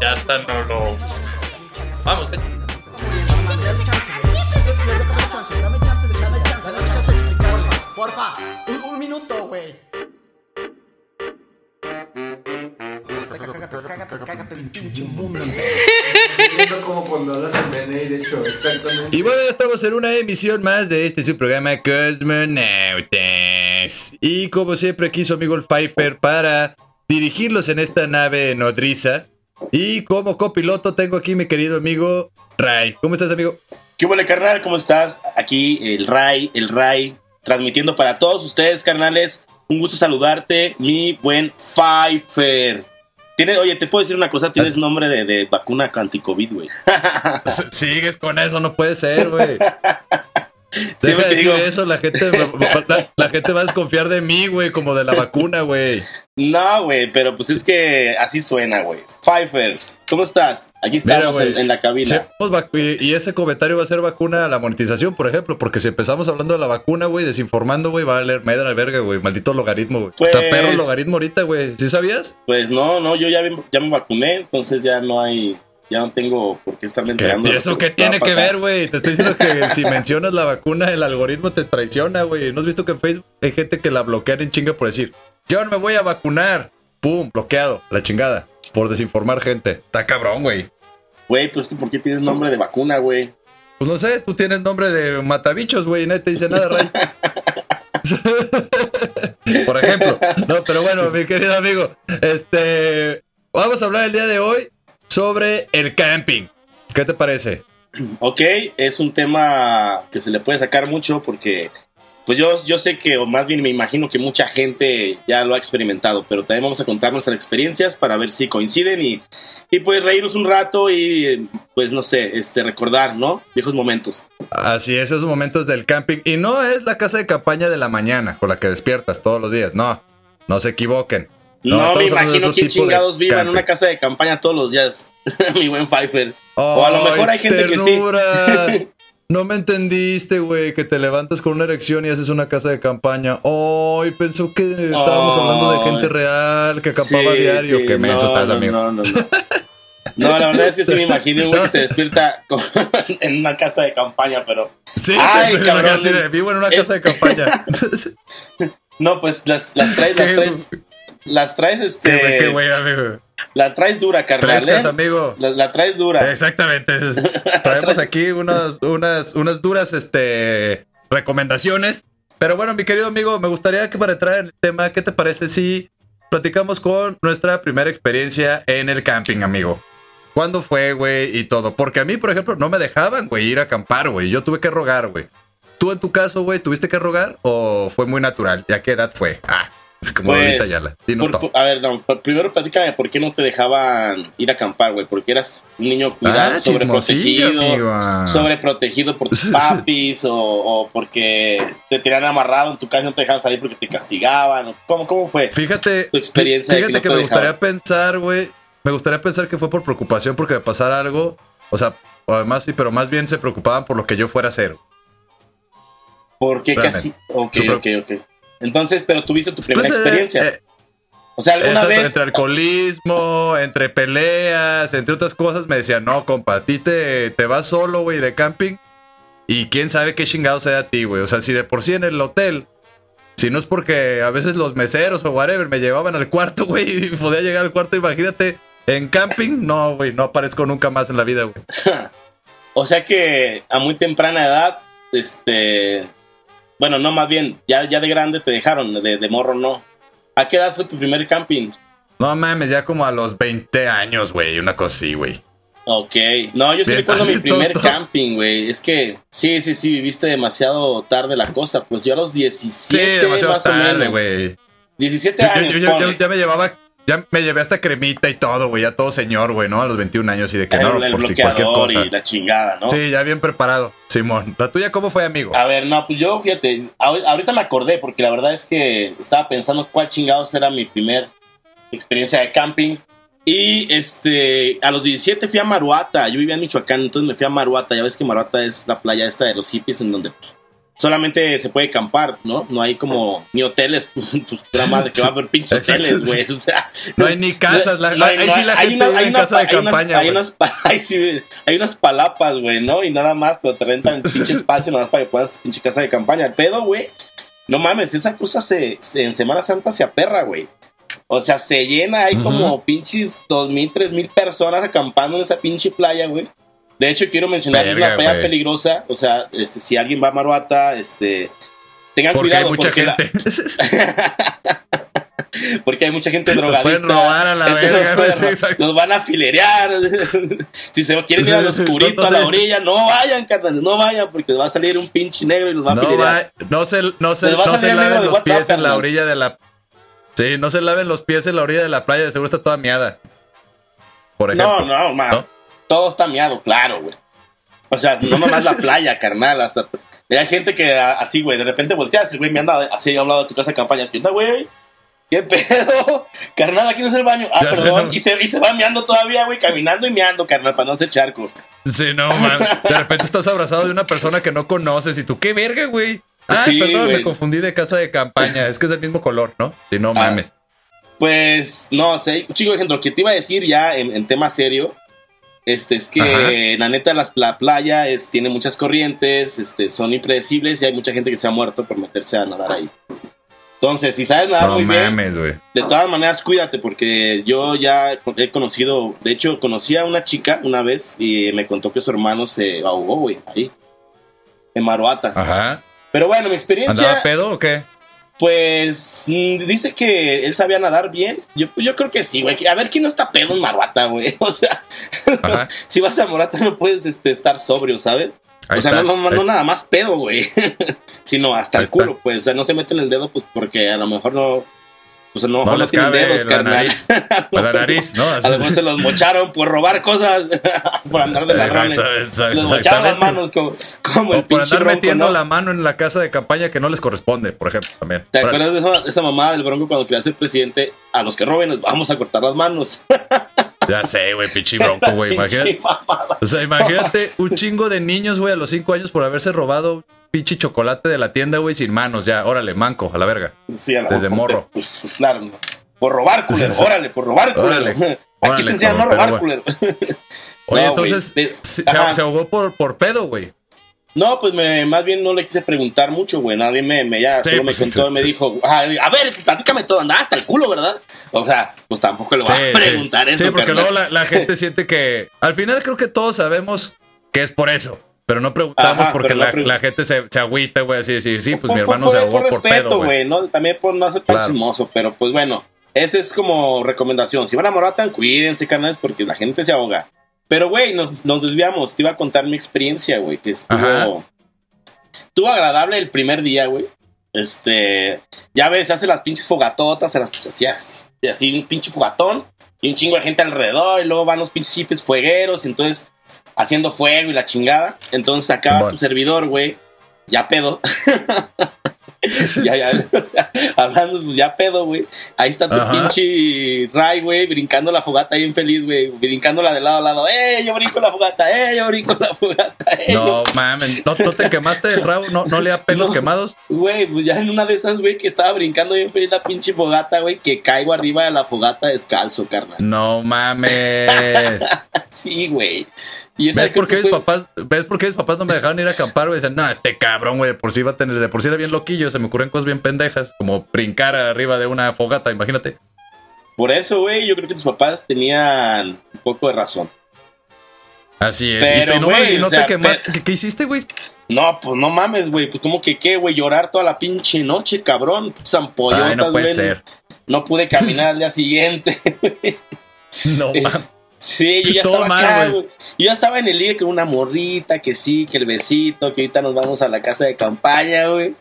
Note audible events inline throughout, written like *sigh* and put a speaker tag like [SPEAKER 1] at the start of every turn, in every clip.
[SPEAKER 1] Ya está, no lo. Vamos, eh.
[SPEAKER 2] Porfa, un, minuto, güey. Cágate, mundo.
[SPEAKER 3] Como cuando hablas en de hecho, exactamente.
[SPEAKER 4] Y bueno, estamos en una emisión más de este su programa Cosmonautas. Y como siempre aquí su amigo el Pfeiffer para dirigirlos en esta nave nodriza. Y como copiloto tengo aquí mi querido amigo Ray. ¿Cómo estás, amigo?
[SPEAKER 5] ¿Qué huele, carnal? ¿Cómo estás? Aquí el Ray, el Ray, transmitiendo para todos ustedes, carnales. Un gusto saludarte, mi buen Pfeiffer. Tiene, oye, te puedo decir una cosa, tienes nombre de, de vacuna anti-COVID, güey. *laughs*
[SPEAKER 4] Sigues con eso, no puede ser, güey. *laughs* *laughs* Deja de decir
[SPEAKER 5] digo-
[SPEAKER 4] eso, la gente, *laughs* la, la gente va a desconfiar de mí, güey, como de la vacuna, güey.
[SPEAKER 5] No, güey, pero pues es que así suena, güey. Pfeiffer, ¿cómo estás? Aquí estamos en, en la cabina.
[SPEAKER 4] Y, ese comentario va a ser vacuna a la monetización, por ejemplo, porque si empezamos hablando de la vacuna, güey, desinformando, güey, va a leer media la verga, güey, maldito logaritmo, güey.
[SPEAKER 5] Pues-
[SPEAKER 4] Está perro el logaritmo ahorita, güey. ¿Sí sabías?
[SPEAKER 5] Pues no, no, yo ya, ya me vacuné, entonces ya no hay, ya no tengo por qué estarme
[SPEAKER 4] ¿Qué-
[SPEAKER 5] enterando. lo
[SPEAKER 4] ¿Eso qué tiene que ver, güey? Te estoy diciendo que *laughs* si mencionas la vacuna, el algoritmo te traiciona, güey. ¿No has visto que en Facebook hay gente que la bloquean en chinga por decir, yo no me voy a vacunar? Pum, bloqueado, la chingada. Por desinformar gente. Está cabrón, güey.
[SPEAKER 5] Güey, pues que ¿por qué tienes nombre de vacuna, güey?
[SPEAKER 4] Pues no sé, tú tienes nombre de matabichos, güey, y nadie te dice nada, Ray. *laughs* Por ejemplo. No, pero bueno, mi querido amigo, este. Vamos a hablar el día de hoy sobre el camping. ¿Qué te parece?
[SPEAKER 5] Ok, es un tema que se le puede sacar mucho porque, pues yo, yo sé que, o más bien me imagino que mucha gente ya lo ha experimentado, pero también vamos a contar nuestras experiencias para ver si coinciden y, y pues reírnos un rato y, pues no sé, este, recordar, ¿no? Viejos momentos.
[SPEAKER 4] Así es, esos momentos del camping. Y no es la casa de campaña de la mañana con la que despiertas todos los días. No, no se equivoquen. No,
[SPEAKER 5] me imagino quién chingados viva en una casa de campaña todos los días, *laughs* mi buen Pfeiffer. O a lo mejor hay gente que sí.
[SPEAKER 4] ternura. *laughs* No me entendiste, güey, que te levantas con una erección y haces una casa de campaña. Ay, pensó que estábamos hablando de gente real, que acampaba
[SPEAKER 5] Sí,
[SPEAKER 4] diario.
[SPEAKER 5] sí,
[SPEAKER 4] Qué menso
[SPEAKER 5] no,
[SPEAKER 4] estás, amigo.
[SPEAKER 5] No, no, no. *laughs* No, la verdad es que sí me imagino un güey que se despierta con- en una casa de campaña, pero
[SPEAKER 4] Sí,
[SPEAKER 5] Ay, cabrón.
[SPEAKER 4] vivo en una casa de campaña.
[SPEAKER 5] no, pues las, las traes, las traes, las traes, este,
[SPEAKER 4] qué güey, amigo.
[SPEAKER 5] la traes dura, carnal,
[SPEAKER 4] Frescas,
[SPEAKER 5] ¿eh?
[SPEAKER 4] amigo.
[SPEAKER 5] La, la traes dura.
[SPEAKER 4] Exactamente. *laughs* Traemos aquí unas, unas, unas duras este, recomendaciones. Pero bueno, mi querido amigo, me gustaría que para entrar en el tema, ¿qué te parece si platicamos con nuestra primera experiencia en el camping, amigo? ¿Cuándo fue, güey? Y todo. Porque a mí, por ejemplo, no me dejaban, güey, ir a acampar, güey. Yo tuve que rogar, güey. ¿Tú en tu caso, güey, tuviste que rogar o fue muy natural? ¿Y a qué edad fue? Ah, como
[SPEAKER 5] Pues,
[SPEAKER 4] ahorita ya la. Dinos
[SPEAKER 5] Por- a ver, no, primero platícame por qué no te dejaban ir a acampar, güey. Porque eras un niño cuidado,
[SPEAKER 4] Ah, chismosillo,
[SPEAKER 5] sobreprotegido,
[SPEAKER 4] amigo.
[SPEAKER 5] sobreprotegido por tus papis o, o porque te tenían amarrado en tu casa y no te dejaban salir porque te castigaban. ¿Cómo, cómo fue?
[SPEAKER 4] Fíjate,
[SPEAKER 5] tu experiencia que
[SPEAKER 4] fíjate
[SPEAKER 5] no
[SPEAKER 4] que, me gustaría
[SPEAKER 5] dejaban.
[SPEAKER 4] pensar, güey. Me gustaría pensar que fue por preocupación porque me pasara algo. O sea, además sí, pero más bien se preocupaban por lo que yo fuera a hacer.
[SPEAKER 5] ¿Por qué
[SPEAKER 4] Realmente.
[SPEAKER 5] casi? Ok,
[SPEAKER 4] Super-
[SPEAKER 5] ok, ok. Entonces, pero tuviste tu primera
[SPEAKER 4] Pues, eh,
[SPEAKER 5] experiencia.
[SPEAKER 4] eh,
[SPEAKER 5] o sea, alguna
[SPEAKER 4] eso,
[SPEAKER 5] vez.
[SPEAKER 4] Entre alcoholismo, entre peleas, entre otras cosas, me decían, no, compa, a ti te, te vas solo, güey, de camping. Y quién sabe qué chingado sea a ti, güey. O sea, si de por sí en el hotel, si no es porque a veces los meseros o whatever me llevaban al cuarto, *laughs* güey, y podía llegar al cuarto, imagínate, en camping, no, güey, no aparezco nunca más en la vida, güey. *laughs*
[SPEAKER 5] O sea que a muy temprana edad, este. Bueno, no, más bien, ya, ya de grande te dejaron, de, de morro no. ¿A qué edad fue tu primer camping?
[SPEAKER 4] No mames, ya como a los 20 años, güey, una cosa así, güey.
[SPEAKER 5] Ok, no, yo sí
[SPEAKER 4] Bien,
[SPEAKER 5] recuerdo mi primer camping, güey. Es que sí, sí, sí, viviste demasiado tarde la cosa. Pues yo a los 17,
[SPEAKER 4] Sí, demasiado
[SPEAKER 5] más o
[SPEAKER 4] tarde,
[SPEAKER 5] menos.
[SPEAKER 4] güey.
[SPEAKER 5] 17
[SPEAKER 4] Yo, yo-
[SPEAKER 5] años,
[SPEAKER 4] yo- yo ya me llevaba ya me llevé hasta cremita y todo, güey, ya todo señor, güey, ¿no? A los 21 años y de que
[SPEAKER 5] el,
[SPEAKER 4] no, por si cualquier cosa.
[SPEAKER 5] y la chingada, ¿no?
[SPEAKER 4] Sí, ya bien preparado, Simón. ¿La tuya cómo fue, amigo?
[SPEAKER 5] A ver, no, pues yo, fíjate, ahor- ahorita me acordé porque la verdad es que estaba pensando cuál chingados era mi primer experiencia de camping. Y este, a los 17 fui a Maruata, yo vivía en Michoacán, entonces me fui a Maruata, ya ves que Maruata es la playa esta de los hippies en donde pues, solamente se puede acampar, ¿no? No hay como ni hoteles, *laughs* pues pura madre que va a haber pinches hoteles, güey, o sea,
[SPEAKER 4] No hay ni casas, la-
[SPEAKER 5] no
[SPEAKER 4] ahí
[SPEAKER 5] hay-
[SPEAKER 4] sí la
[SPEAKER 5] hay
[SPEAKER 4] gente
[SPEAKER 5] una- hay
[SPEAKER 4] en
[SPEAKER 5] una
[SPEAKER 4] casa de
[SPEAKER 5] hay unas-
[SPEAKER 4] campaña,
[SPEAKER 5] Hay unas, *laughs* sí, hay unas palapas, güey, ¿no? Y nada más, pero te rentan *laughs* pinche espacio nada más para que puedas pinche casa de campaña. El pedo, güey. No mames, esa cosa se, se- en Semana Santa se aperra, güey. O sea, se llena, hay como pinches dos mil, tres mil personas acampando en esa pinche playa, güey. De hecho, quiero mencionar que es una playa peligrosa. O sea, este, si alguien va a Maruata, este, tengan
[SPEAKER 4] Porque
[SPEAKER 5] cuidado.
[SPEAKER 4] hay mucha
[SPEAKER 5] porque la-
[SPEAKER 4] gente. *laughs*
[SPEAKER 5] porque hay mucha gente
[SPEAKER 4] Nos
[SPEAKER 5] drogadita.
[SPEAKER 4] pueden robar a la verga,
[SPEAKER 5] nos
[SPEAKER 4] sí.
[SPEAKER 5] Nos van a filerear. *laughs* si se quieren ir al oscurito
[SPEAKER 4] no
[SPEAKER 5] a la orilla, no vayan, carnal, no vayan, porque va a salir un pinche negro y los va a filerear.
[SPEAKER 4] va, no se, no se, no se laven los
[SPEAKER 5] WhatsApp,
[SPEAKER 4] pies en la orilla de la. Sí, no se laven los pies en la orilla de la playa, de seguro está toda miada. Por ejemplo.
[SPEAKER 5] No, no, man.
[SPEAKER 4] ¿no?
[SPEAKER 5] Todo está miado, claro, güey. O sea, no nomás la *laughs* playa, carnal. Hasta. Hay gente que así, güey, de repente volteas y güey me anda así a un lado de tu casa de campaña. ¿Qué onda, güey? ¿Qué pedo? *laughs* Carnal, aquí no es el baño. Ah,
[SPEAKER 4] Ya sé,
[SPEAKER 5] perdón.
[SPEAKER 4] no.
[SPEAKER 5] y, se, y se va meando todavía, güey, caminando y meando, carnal, para no hacer charco.
[SPEAKER 4] Sí, no, man. De repente estás abrazado de una persona que no conoces y tú, ¿qué verga, güey? Ah,
[SPEAKER 5] Sí,
[SPEAKER 4] perdón,
[SPEAKER 5] güey.
[SPEAKER 4] me confundí de casa de campaña. Es que es el mismo color, ¿no? Sí, no
[SPEAKER 5] Ah.
[SPEAKER 4] mames.
[SPEAKER 5] Pues, no sé, chico de ejemplo, que te iba a decir ya en, en tema serio, este, es que
[SPEAKER 4] Ajá.
[SPEAKER 5] la neta las- la playa es, tiene muchas corrientes, este, son impredecibles y hay mucha gente que se ha muerto por meterse a nadar ahí. Entonces, si sabes nadar
[SPEAKER 4] No
[SPEAKER 5] muy bien, de todas maneras cuídate porque yo ya he conocido, de hecho conocí a una chica una vez y me contó que su hermano se ahogó, güey, ahí, en Maruata.
[SPEAKER 4] Ajá.
[SPEAKER 5] Pero bueno, mi experiencia...
[SPEAKER 4] ¿Andaba pedo o qué?
[SPEAKER 5] Pues mm, dice que él sabía nadar bien. Yo, yo creo que sí, güey. A ver quién no está pedo en Maruata, güey. *laughs* O sea, *laughs* si vas a Maruata no puedes este, estar sobrio, ¿sabes?
[SPEAKER 4] Ahí
[SPEAKER 5] o sea,
[SPEAKER 4] está.
[SPEAKER 5] no, no, nada más pedo, güey. *laughs* Sino hasta
[SPEAKER 4] Ahí
[SPEAKER 5] el culo,
[SPEAKER 4] está.
[SPEAKER 5] pues. O sea, no se meten el dedo, pues porque a lo mejor no. Pues
[SPEAKER 4] No
[SPEAKER 5] no,
[SPEAKER 4] les cabe
[SPEAKER 5] dedos,
[SPEAKER 4] la
[SPEAKER 5] carnal.
[SPEAKER 4] nariz. A *laughs* la nariz, ¿no?
[SPEAKER 5] A lo mejor se los mocharon por robar cosas, *laughs* por andar de ladrones.
[SPEAKER 4] Exactamente,
[SPEAKER 5] Les mocharon las manos como, como el
[SPEAKER 4] O por andar
[SPEAKER 5] bronco,
[SPEAKER 4] metiendo
[SPEAKER 5] ¿no?
[SPEAKER 4] la mano en la casa de campaña que no les corresponde, por ejemplo, también.
[SPEAKER 5] ¿Te acuerdas de esa, esa mamá del bronco cuando quería ser presidente? A los que roben les vamos a cortar las manos. *laughs*
[SPEAKER 4] Ya sé, güey, pinche bronco, güey. Imagínate.
[SPEAKER 5] Mamada.
[SPEAKER 4] O sea, imagínate un chingo de niños, güey, a los 5 años por haberse robado pinche chocolate de la tienda, güey, sin manos. Ya, órale, manco, a la verga.
[SPEAKER 5] Sí, a la-
[SPEAKER 4] Desde morro.
[SPEAKER 5] Pues, pues claro. Por robar, *laughs* culero.
[SPEAKER 4] Sí, sí.
[SPEAKER 5] Órale, por robar, culero.
[SPEAKER 4] Órale. *laughs*
[SPEAKER 5] Aquí
[SPEAKER 4] Órale,
[SPEAKER 5] se enseña a robar,
[SPEAKER 4] pero
[SPEAKER 5] culero. *laughs*
[SPEAKER 4] Oye,
[SPEAKER 5] No,
[SPEAKER 4] entonces
[SPEAKER 5] de-
[SPEAKER 4] se, ahogó por, por pedo, güey.
[SPEAKER 5] No, pues me, más bien no le quise preguntar mucho, güey. Nadie me, me ya
[SPEAKER 4] Sí,
[SPEAKER 5] solo
[SPEAKER 4] pues,
[SPEAKER 5] me
[SPEAKER 4] sí,
[SPEAKER 5] contó
[SPEAKER 4] sí,
[SPEAKER 5] y me
[SPEAKER 4] sí.
[SPEAKER 5] dijo, "Ah, a ver, platícame todo, anda hasta el culo, ¿verdad? O sea, pues tampoco le voy a preguntar
[SPEAKER 4] sí.
[SPEAKER 5] eso.
[SPEAKER 4] Sí, porque
[SPEAKER 5] carnal.
[SPEAKER 4] luego la, la gente siente que. Al final creo que todos sabemos que es por eso. Pero no preguntamos
[SPEAKER 5] Ajá,
[SPEAKER 4] porque
[SPEAKER 5] no
[SPEAKER 4] la, gente se, se agüita, güey. Así decir, sí, pues
[SPEAKER 5] Por-
[SPEAKER 4] mi
[SPEAKER 5] por-
[SPEAKER 4] hermano se
[SPEAKER 5] por-
[SPEAKER 4] ahogó por,
[SPEAKER 5] respeto,
[SPEAKER 4] pedo, güey.
[SPEAKER 5] ¿no? También por no ser tan
[SPEAKER 4] Claro.
[SPEAKER 5] chismoso, pero pues bueno, esa es como recomendación. Si van a Moratan, cuídense, canales, porque la gente se ahoga. Pero, güey, nos, nos desviamos. Te iba a contar mi experiencia, güey, que
[SPEAKER 4] Ajá.
[SPEAKER 5] estuvo, estuvo agradable el primer día, güey. Este, ya ves, se hace las pinches fogatotas, se las hacías así un pinche fogatón y un chingo de gente alrededor, y luego van los pinches hippies fuegueros, y entonces haciendo fuego y la chingada. Entonces acaba tu servidor, güey, ya pedo. *laughs* ya, ya, o sea, hablando, pues ya pedo, güey. Ahí está tu
[SPEAKER 4] Ajá.
[SPEAKER 5] pinche Ray, güey, brincando la fogata bien feliz, güey. Brincándola de lado a lado. ¡Eh, yo brinco la fogata! ¡Eh, yo brinco la fogata! ¡Eh,
[SPEAKER 4] No mames, ¿no, no te quemaste el rabo? ¿No, no le da pelos
[SPEAKER 5] No.
[SPEAKER 4] quemados?
[SPEAKER 5] Güey, pues ya en una de esas, güey, que estaba brincando bien feliz la pinche fogata, güey, que caigo arriba de la fogata descalzo, carnal.
[SPEAKER 4] No mames. *laughs*
[SPEAKER 5] Sí, güey. Y
[SPEAKER 4] ¿Ves por, qué mis papás, ¿Ves por qué mis papás no me dejaron ir a acampar, güey? Decían, no, este cabrón, güey, de por sí iba a tener, de por sí era bien loquillo, se me ocurren cosas bien pendejas, como brincar arriba de una fogata, imagínate.
[SPEAKER 5] Por eso, güey, yo creo que tus papás tenían un poco de razón.
[SPEAKER 4] Así es.
[SPEAKER 5] Pero,
[SPEAKER 4] y te, no,
[SPEAKER 5] güey,
[SPEAKER 4] y no
[SPEAKER 5] o sea,
[SPEAKER 4] te quemaste.
[SPEAKER 5] pero-
[SPEAKER 4] ¿Qué, qué hiciste, güey?
[SPEAKER 5] No, pues no mames, güey. Pues como que qué, güey, llorar toda la pinche noche, cabrón. Zampollotas,
[SPEAKER 4] Ay, no puede ser.
[SPEAKER 5] No pude caminar al día siguiente. *laughs*
[SPEAKER 4] No
[SPEAKER 5] Es-
[SPEAKER 4] mames.
[SPEAKER 5] Sí, yo ya
[SPEAKER 4] Todo
[SPEAKER 5] estaba
[SPEAKER 4] mal,
[SPEAKER 5] acá,
[SPEAKER 4] güey.
[SPEAKER 5] Yo ya estaba en el ligue con una morrita, que sí, que el besito, que ahorita nos vamos a la casa de campaña, güey.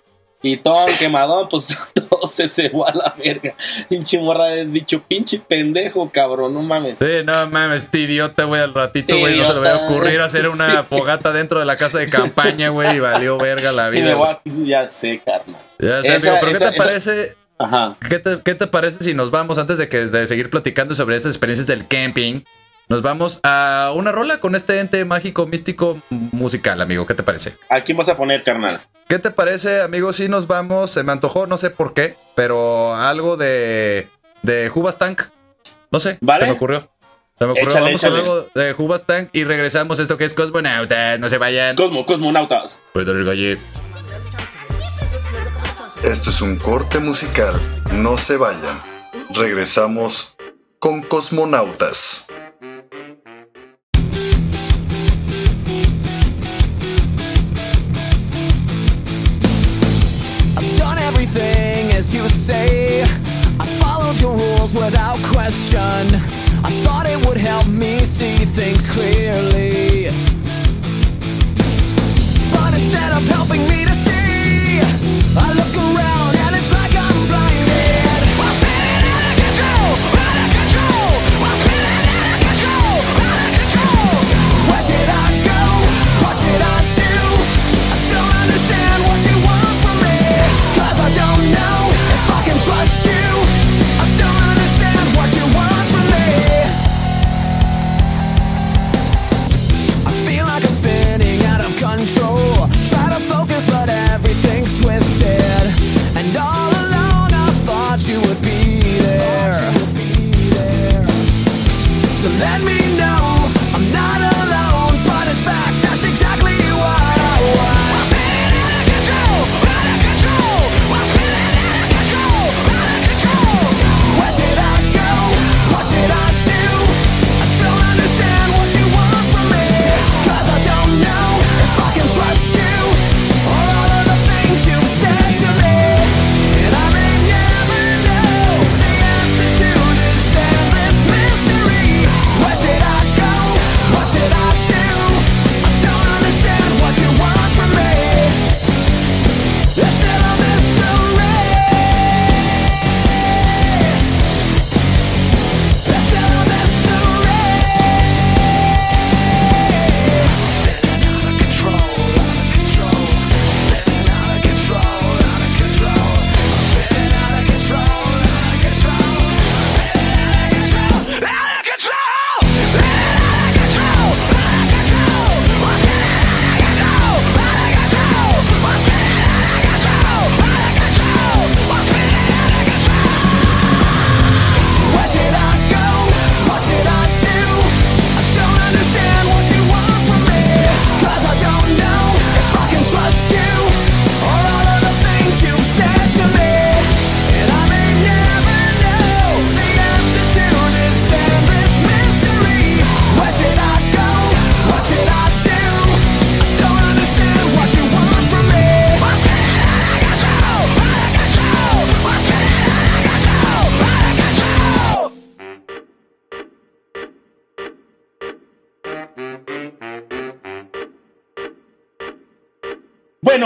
[SPEAKER 5] Y todo el quemadón, pues *laughs* todo se cebó a la verga. Pinche morra de dicho, pinche pendejo, cabrón, no mames.
[SPEAKER 4] Sí, no mames, este idiota, güey, al ratito, güey, no se le va a ocurrir hacer *laughs* una
[SPEAKER 5] Sí.
[SPEAKER 4] fogata dentro de la casa de campaña, güey, y valió verga la *laughs*
[SPEAKER 5] Y
[SPEAKER 4] vida.
[SPEAKER 5] de
[SPEAKER 4] güey.
[SPEAKER 5] Wax, ya sé, carnal.
[SPEAKER 4] Ya sé,
[SPEAKER 5] Esa-
[SPEAKER 4] amigo, pero ¿qué te
[SPEAKER 5] esa-
[SPEAKER 4] parece?
[SPEAKER 5] Ajá.
[SPEAKER 4] ¿Qué te, qué te parece si nos vamos, antes de, que, de seguir platicando sobre estas experiencias del camping, nos vamos a una rola con este ente mágico, místico, musical, amigo? ¿Qué te parece?
[SPEAKER 5] ¿A quién vas a poner, carnal?
[SPEAKER 4] ¿Qué te parece, amigo? Si nos vamos, se me antojó, no sé por qué, pero algo de, de Jubas Tank. No sé,
[SPEAKER 5] Vale.
[SPEAKER 4] se me ocurrió. Se me ocurrió,
[SPEAKER 5] Échale,
[SPEAKER 4] vamos
[SPEAKER 5] échale.
[SPEAKER 4] con algo de Jubas Tank y regresamos a esto que es Cosmonautas, no se vayan.
[SPEAKER 5] Cosmo, Cosmonautas.
[SPEAKER 4] Pedro el Galle.
[SPEAKER 6] Esto es un corte musical. No se vayan. Regresamos con Cosmonautas.
[SPEAKER 7] As you say. I followed your rules without question. I thought it would help me see things clearly.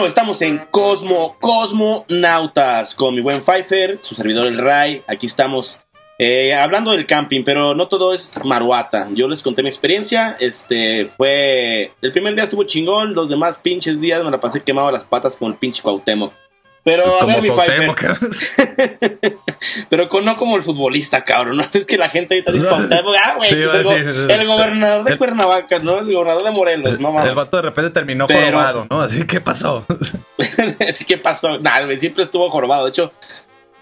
[SPEAKER 5] Estamos en Cosmo, Cosmonautas, con mi buen Pfeiffer, su servidor el Ray. Aquí estamos eh, hablando del camping, pero no todo es maruata. Yo les conté mi experiencia. Este fue. El primer día estuvo chingón, los demás pinches días me la pasé quemado las patas con el pinche Cuauhtémoc. Pero a
[SPEAKER 4] Como
[SPEAKER 5] ver, mi.
[SPEAKER 4] Cuauhtémoc. *laughs*
[SPEAKER 5] Pero con, no como el futbolista, cabrón. ¿no? *laughs* Es que la gente ahorita dice Cuauhtémoc. Ah, güey.
[SPEAKER 4] Sí,
[SPEAKER 5] pues el, el gobernador de
[SPEAKER 4] el-
[SPEAKER 5] Cuernavaca, ¿no? El gobernador de Morelos, no mames.
[SPEAKER 4] El vato de repente terminó
[SPEAKER 5] Pero-
[SPEAKER 4] jorobado, ¿no? Así que pasó. *laughs*
[SPEAKER 5] Así que pasó. Nah, güey, siempre estuvo jorobado. De hecho,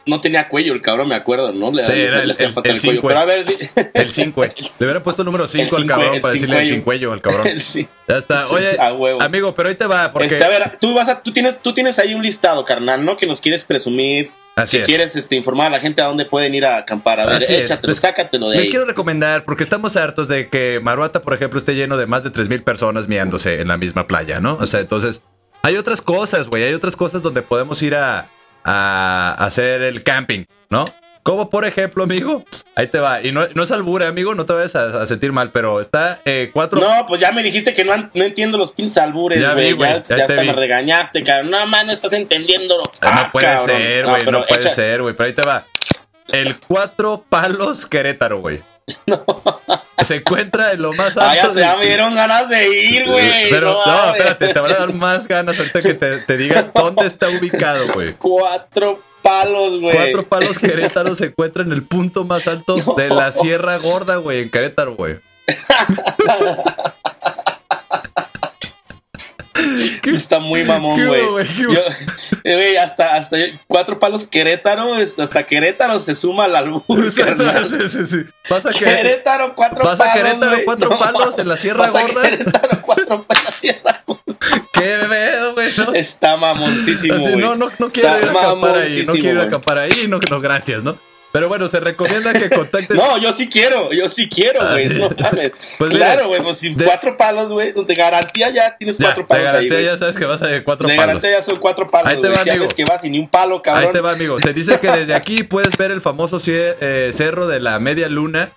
[SPEAKER 5] no tenía cuello el cabrón, me acuerdo, ¿no? Le,
[SPEAKER 4] Sí,
[SPEAKER 5] le-
[SPEAKER 4] era
[SPEAKER 5] le
[SPEAKER 4] el-
[SPEAKER 5] hacía
[SPEAKER 4] el-
[SPEAKER 5] falta
[SPEAKER 4] el
[SPEAKER 5] el cuello. Pero a ver, di- *laughs*
[SPEAKER 4] El 5, *laughs* Le hubiera puesto el número 5 al cabrón para *laughs* decirle el
[SPEAKER 5] cincuello.
[SPEAKER 4] sin cuello al cabrón.
[SPEAKER 5] sí.
[SPEAKER 4] Ya está. Oye, amigo, pero ahí te va, porque.
[SPEAKER 5] Este, a ver, tú vas a, tú tienes, tú tienes ahí un listado, carnal, ¿no? Que nos quieres presumir,
[SPEAKER 4] Así
[SPEAKER 5] que
[SPEAKER 4] es.
[SPEAKER 5] quieres este, informar a la gente a dónde pueden ir a acampar. A ver,
[SPEAKER 4] Así
[SPEAKER 5] échatelo,
[SPEAKER 4] Les-
[SPEAKER 5] sácatelo de
[SPEAKER 4] Les
[SPEAKER 5] ahí.
[SPEAKER 4] quiero recomendar, porque estamos hartos de que Maruata, por ejemplo, esté lleno de más de 3.000 personas miándose en la misma playa, ¿no? O sea, entonces, hay otras cosas, güey, hay otras cosas donde podemos ir a, a hacer el camping, ¿no? Como por ejemplo, amigo, ahí te va. Y no, no es albure, amigo, no te vayas a, a sentir mal, pero está eh, cuatro.
[SPEAKER 5] No, pues ya me dijiste que no, no entiendo los pinches albures,
[SPEAKER 4] Ya
[SPEAKER 5] güey.
[SPEAKER 4] vi, güey,
[SPEAKER 5] Ya,
[SPEAKER 4] ya
[SPEAKER 5] ya
[SPEAKER 4] te
[SPEAKER 5] hasta
[SPEAKER 4] vi.
[SPEAKER 5] me regañaste, cabrón. No, man, no estás entendiéndolo.
[SPEAKER 4] Ah, no
[SPEAKER 5] Ah,
[SPEAKER 4] puede
[SPEAKER 5] cabrón.
[SPEAKER 4] ser, güey, no, puede
[SPEAKER 5] echa-
[SPEAKER 4] ser, güey. Pero ahí te va. El cuatro palos Querétaro, güey. *laughs* Se encuentra en lo más
[SPEAKER 5] Ah, ya,
[SPEAKER 4] alto.
[SPEAKER 5] ya
[SPEAKER 4] del-
[SPEAKER 5] me dieron ganas de ir, güey.
[SPEAKER 4] Pero no,
[SPEAKER 5] mames.
[SPEAKER 4] espérate, te van a dar más ganas ahorita que te, te diga dónde está ubicado, güey.
[SPEAKER 5] Cuatro palos, güey.
[SPEAKER 4] Cuatro palos Querétaro se encuentra en el punto más alto *laughs* de la Sierra Gorda, güey, en Querétaro, güey. *laughs*
[SPEAKER 5] Está muy mamón, güey. eh, Güey, hasta, hasta cuatro palos Querétaro, es- hasta Querétaro se suma al albur. *laughs* carnal.
[SPEAKER 4] Sí, sí, sí. Pasa que
[SPEAKER 5] Querétaro, cuatro
[SPEAKER 4] Pasa
[SPEAKER 5] palos.
[SPEAKER 4] Querétaro, cuatro palos en la Sierra
[SPEAKER 5] Pasa
[SPEAKER 4] Gorda.
[SPEAKER 5] Querétaro, cuatro palos en la Sierra Gorda.
[SPEAKER 4] qué pedo, güey. ¿no?
[SPEAKER 5] Está mamoncísimo, güey.
[SPEAKER 4] no, no, no quiero
[SPEAKER 5] Está
[SPEAKER 4] ir a acampar ahí, no quiero ir a acampar ahí, no, no, gracias, ¿no? Pero bueno, se recomienda que contactes. *laughs*
[SPEAKER 5] No, yo sí quiero, yo sí quiero,
[SPEAKER 4] Ah,
[SPEAKER 5] güey.
[SPEAKER 4] sí.
[SPEAKER 5] No mames. *laughs*
[SPEAKER 4] Pues
[SPEAKER 5] claro, güey, pues si
[SPEAKER 4] de-
[SPEAKER 5] cuatro palos, güey, de garantía ya tienes
[SPEAKER 4] ya,
[SPEAKER 5] cuatro
[SPEAKER 4] de
[SPEAKER 5] palos ahí,
[SPEAKER 4] garantía ya sabes que vas a de cuatro
[SPEAKER 5] de
[SPEAKER 4] palos.
[SPEAKER 5] garantía ya son cuatro palos,
[SPEAKER 4] Ahí te va, amigo.
[SPEAKER 5] que vas sin ni un palo, cabrón.
[SPEAKER 4] Ahí te va, amigo. Se dice que desde aquí puedes ver el famoso eh, cerro de la media luna.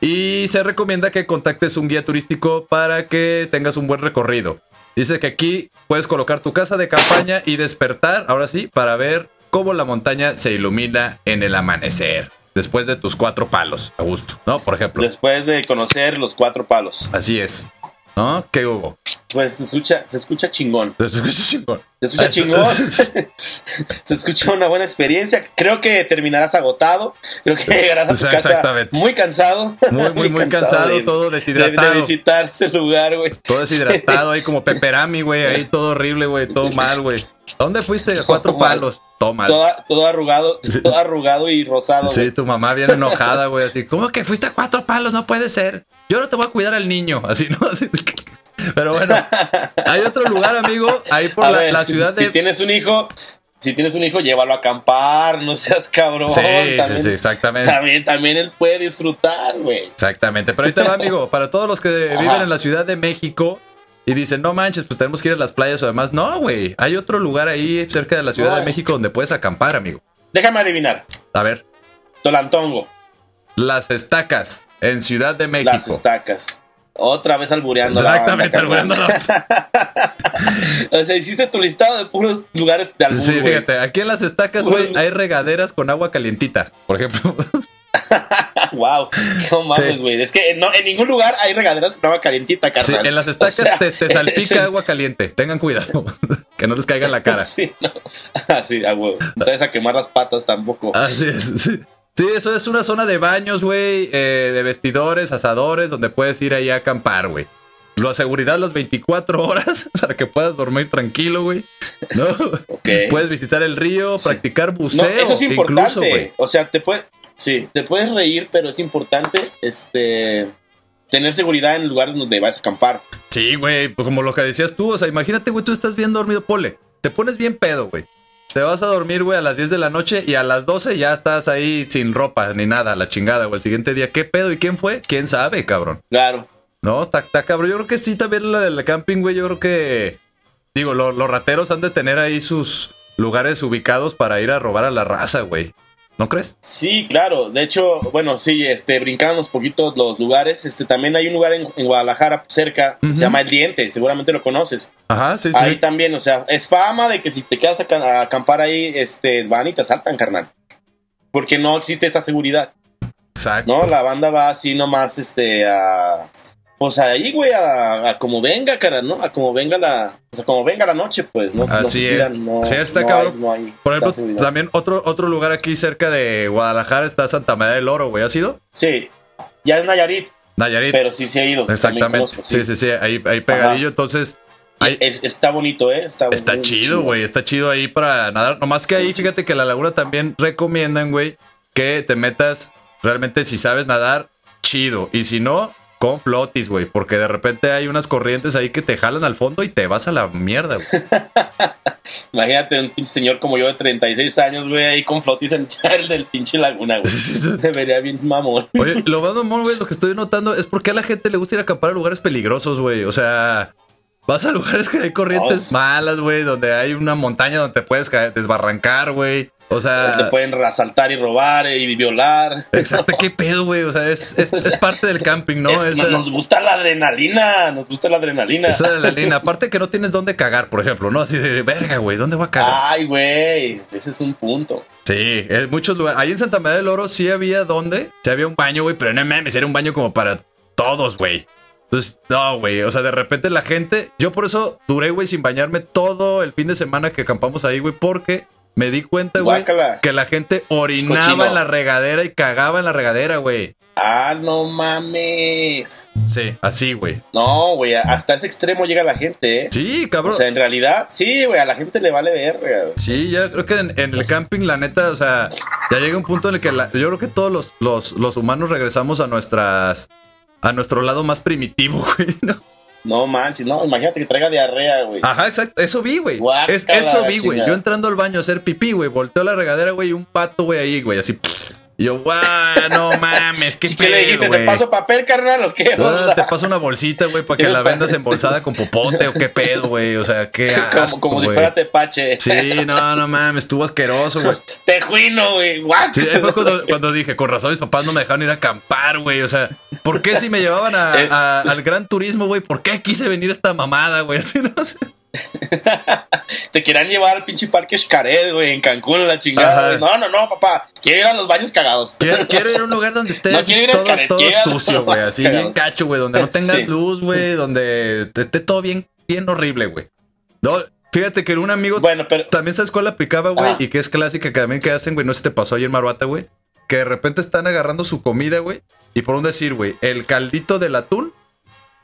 [SPEAKER 4] Y se recomienda que contactes un guía turístico para que tengas un buen recorrido. Dice que aquí puedes colocar tu casa de campaña y despertar, ahora sí, para ver cómo la montaña se ilumina en el amanecer. Después de tus cuatro palos, a gusto, ¿no? Por ejemplo.
[SPEAKER 5] Después de conocer los cuatro palos.
[SPEAKER 4] Así es. ¿No? ¿Qué hubo?
[SPEAKER 5] Pues se escucha, se escucha chingón.
[SPEAKER 4] Se escucha chingón.
[SPEAKER 5] Se escucha chingón. *laughs* se escucha una buena experiencia. Creo que terminarás agotado. Creo que llegarás a tu casa muy cansado.
[SPEAKER 4] Muy, muy, *laughs* muy cansado,
[SPEAKER 5] de-
[SPEAKER 4] todo
[SPEAKER 5] de,
[SPEAKER 4] deshidratado.
[SPEAKER 5] de visitar ese lugar, güey.
[SPEAKER 4] Todo deshidratado *laughs* ahí como peperami, güey. Ahí todo horrible, güey. Todo mal, güey. ¿A ¿Dónde fuiste? A cuatro
[SPEAKER 5] Todo mal.
[SPEAKER 4] palos. Todo mal.
[SPEAKER 5] Toda- todo arrugado, todo arrugado y rosado.
[SPEAKER 4] Sí, tu mamá viene enojada, güey. Así, ¿cómo que fuiste a cuatro palos? No puede ser. Yo no te voy a cuidar al niño. Así, ¿no? Así de Pero bueno, hay otro lugar, amigo. Ahí por la,
[SPEAKER 5] ver,
[SPEAKER 4] la
[SPEAKER 5] si-
[SPEAKER 4] ciudad
[SPEAKER 5] si
[SPEAKER 4] de.
[SPEAKER 5] tienes un hijo, si tienes un hijo, llévalo a acampar, no seas cabrón.
[SPEAKER 4] Sí,
[SPEAKER 5] también,
[SPEAKER 4] sí, exactamente.
[SPEAKER 5] también, también él puede disfrutar, güey.
[SPEAKER 4] Exactamente. Pero ahí te va, amigo. Para todos los que *laughs* viven en la Ciudad de México y dicen, no manches, pues tenemos que ir a las playas o demás. No, güey. Hay otro lugar ahí cerca de la Ciudad de México donde puedes acampar, amigo.
[SPEAKER 5] Déjame adivinar.
[SPEAKER 4] A ver,
[SPEAKER 5] Tolantongo,
[SPEAKER 4] las estacas en Ciudad de
[SPEAKER 5] las
[SPEAKER 4] México.
[SPEAKER 5] estacas. Otra vez albureando. la
[SPEAKER 4] Exactamente,
[SPEAKER 5] banda,
[SPEAKER 4] albureando *laughs*
[SPEAKER 5] o sea, hiciste tu listado de puros lugares de albur,
[SPEAKER 4] Sí, fíjate, aquí en las estacas, güey, hay regaderas con agua calientita, por ejemplo. *laughs* *laughs*
[SPEAKER 5] wow, no mames,
[SPEAKER 4] Sí.
[SPEAKER 5] güey. Es que no, en ningún lugar hay regaderas con agua calientita,
[SPEAKER 4] Sí,
[SPEAKER 5] carnal.
[SPEAKER 4] en las estacas
[SPEAKER 5] O sea,
[SPEAKER 4] te, salpica
[SPEAKER 5] el-
[SPEAKER 4] agua caliente. Tengan cuidado, que no les caiga en la cara.
[SPEAKER 5] Sí, no. Ah, sí, a huevo. No te vayas a quemar las patas tampoco.
[SPEAKER 4] Así es, sí. Sí, eso es una zona de baños, güey, eh, de vestidores, asadores, donde puedes ir ahí a acampar, güey. La seguridad las 24 horas *laughs* para que puedas dormir tranquilo, güey. ¿No?
[SPEAKER 5] Ok.
[SPEAKER 4] Puedes visitar el río, practicar
[SPEAKER 5] No,
[SPEAKER 4] buceo,
[SPEAKER 5] eso es
[SPEAKER 4] incluso,
[SPEAKER 5] importante.
[SPEAKER 4] güey.
[SPEAKER 5] O sea, te puedes, sí, te puedes reír, pero es importante, este, tener seguridad en el lugar donde vas a acampar.
[SPEAKER 4] Sí, güey, pues como lo que decías tú, o sea, imagínate, güey, tú estás bien dormido, pole, te pones bien pedo, güey. Te vas a dormir, güey, a las 10 de la noche y a las 12 ya estás ahí sin ropa ni nada, la chingada, güey. El siguiente día, ¿qué pedo y quién fue? ¿Quién sabe, cabrón?
[SPEAKER 5] Claro.
[SPEAKER 4] No, está, está cabrón. Yo creo que sí, también la del camping, güey, yo creo que, digo, lo- los rateros han de tener ahí sus lugares ubicados para ir a robar a la raza, güey. ¿No crees?
[SPEAKER 5] Sí, claro. De hecho, bueno, sí, este, brincamos poquito los lugares. Este, también hay un lugar en, en Guadalajara cerca, se llama El Diente, seguramente lo conoces.
[SPEAKER 4] Ajá, sí, sí.
[SPEAKER 5] Ahí también, o sea, es fama de que si te quedas a acampar ahí, este, van y te asaltan, carnal. Porque no existe esta seguridad.
[SPEAKER 4] Exacto.
[SPEAKER 5] No, la banda va así nomás, este, a. Pues ahí, güey, a, a como venga, cara, ¿no? A como venga la. O sea, como venga la noche, pues, ¿no? no
[SPEAKER 4] Así
[SPEAKER 5] se
[SPEAKER 4] es.
[SPEAKER 5] no-
[SPEAKER 4] Sí, está
[SPEAKER 5] no
[SPEAKER 4] cabrón.
[SPEAKER 5] hay- no hay
[SPEAKER 4] Por ejemplo,
[SPEAKER 5] seguridad.
[SPEAKER 4] también otro, otro lugar aquí cerca de Guadalajara está Santa María del Oro, güey. ¿Has ido?
[SPEAKER 5] Sí, ya es Nayarit,
[SPEAKER 4] Nayarit.
[SPEAKER 5] pero sí se ha ido.
[SPEAKER 4] Exactamente.
[SPEAKER 5] conozco,
[SPEAKER 4] sí. sí, sí, ahí, ahí pegadillo. Entonces, ahí-
[SPEAKER 5] está bonito, ¿eh? Está,
[SPEAKER 4] está chido. güey. Está chido ahí para nadar. Nomás que ahí, fíjate que la laguna también recomiendan, güey, que te metas realmente si sabes nadar, chido. Y si no, con flotis, güey. Porque de repente hay unas corrientes ahí que te jalan al fondo y te vas a la mierda, güey. *laughs*
[SPEAKER 5] Imagínate un pinche señor como yo de 36 años, güey, ahí con flotis en el del pinche laguna, güey. Me vería bien mamón.
[SPEAKER 4] Oye, lo más mamón, güey, lo que estoy notando es por qué a la gente le gusta ir a acampar a lugares peligrosos, güey. O sea, vas a lugares que hay corrientes malas, güey, donde hay una montaña donde te puedes caer, desbarrancar, güey. O sea,
[SPEAKER 5] Te pueden asaltar y robar y violar.
[SPEAKER 4] exacto, qué pedo, güey. O sea, es, es, *laughs* es parte del camping, ¿no?
[SPEAKER 5] Es-
[SPEAKER 4] Esa-
[SPEAKER 5] nos gusta la adrenalina, nos gusta la adrenalina.
[SPEAKER 4] esa línea. *laughs* Aparte que no tienes dónde cagar, por ejemplo, ¿no? Así de verga, güey, ¿dónde voy a cagar?
[SPEAKER 5] Ay, güey, ese es un punto.
[SPEAKER 4] Sí, en muchos lugares. Ahí en Santa María del Oro sí había dónde. Sí había un baño, güey, pero no mames, era un baño como para todos, güey. Entonces, no, güey. O sea, de repente la gente. Yo por eso duré, güey, sin bañarme todo el fin de semana que acampamos ahí, güey, porque me di cuenta, güey, que la gente orinaba
[SPEAKER 5] Cochino.
[SPEAKER 4] en la regadera y cagaba en la regadera, güey.
[SPEAKER 5] Ah, no mames.
[SPEAKER 4] Sí, así, güey.
[SPEAKER 5] No, güey, hasta ese extremo llega la gente, ¿eh?
[SPEAKER 4] Sí,
[SPEAKER 5] O
[SPEAKER 4] cabrón.
[SPEAKER 5] sea, en realidad, sí, güey, a la gente le vale verga. güey.
[SPEAKER 4] Sí, ya creo que en, en el camping, la neta, o sea, ya llega un punto en el que la- yo creo que todos los, los, los humanos regresamos a nuestras. a nuestro lado más primitivo, *laughs* güey, ¿no?
[SPEAKER 5] No manches, no, imagínate que traiga diarrea, güey.
[SPEAKER 4] Ajá, exacto. Eso vi, güey. Es- Eso vi, güey. Yo entrando al baño a hacer pipí, güey. Volteo a la regadera, güey, y un pato, güey, ahí, güey, así. Y yo, guau, no mames, qué *laughs*
[SPEAKER 5] ¿Y qué le dijiste?
[SPEAKER 4] pedo,
[SPEAKER 5] ¿Te paso papel, carnal, o qué?
[SPEAKER 4] Te paso una bolsita, güey, para que
[SPEAKER 5] ¿Quieres
[SPEAKER 4] la vendas embolsada con popote o qué pedo, güey. O sea, qué *laughs* asco,
[SPEAKER 5] como como si fuera tepache.
[SPEAKER 4] Sí, no, no mames, estuvo asqueroso, güey. *laughs*
[SPEAKER 5] Tejuino, güey.
[SPEAKER 4] Sí, ahí fue cuando, cuando dije, con razón mis papás no me dejaron ir a acampar, güey. O sea, ¿por qué si me llevaban a-
[SPEAKER 5] Eh.
[SPEAKER 4] a- al gran turismo, güey? ¿Por qué quise venir a esta mamada, güey? Así no sé. *laughs*
[SPEAKER 5] Te quieran llevar al pinche parque Xcaret, güey, en Cancún, la chingada.
[SPEAKER 4] Ajá.
[SPEAKER 5] No, no, no, papá. Quiero ir a los baños cagados.
[SPEAKER 4] Quiero, *laughs* quiero ir a un lugar donde esté
[SPEAKER 5] No
[SPEAKER 4] todo, sucio, güey. Así
[SPEAKER 5] cagados.
[SPEAKER 4] bien cacho, güey. Donde no *laughs* tengas
[SPEAKER 5] Sí.
[SPEAKER 4] luz, güey. Donde esté todo bien, bien horrible, güey. No, fíjate que un amigo
[SPEAKER 5] Bueno, pero.
[SPEAKER 4] también sabes cuál aplicaba, güey. Y que es clásica que también que hacen, güey. No si te pasó ayer en Maruata, güey. Que de repente están agarrando su comida, güey. Y por un decir, güey, el caldito del atún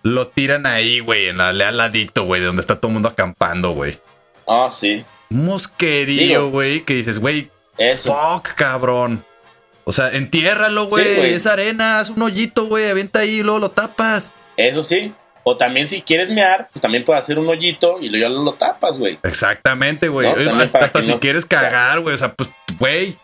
[SPEAKER 4] lo tiran ahí, güey, en la al ladito, güey, de donde está todo el mundo acampando, güey.
[SPEAKER 5] Ah, sí.
[SPEAKER 4] Mosquerío, güey, que dices, güey, fuck, cabrón. O sea, entiérralo, güey. es arena, haz un hoyito, güey. Avienta ahí y luego lo tapas.
[SPEAKER 5] Eso sí. O también si quieres mear, pues también puedes hacer un hoyito y luego ya lo tapas, güey.
[SPEAKER 4] Exactamente, güey.
[SPEAKER 5] No,
[SPEAKER 4] hasta si
[SPEAKER 5] no-
[SPEAKER 4] quieres cagar, güey. O sea, pues, güey.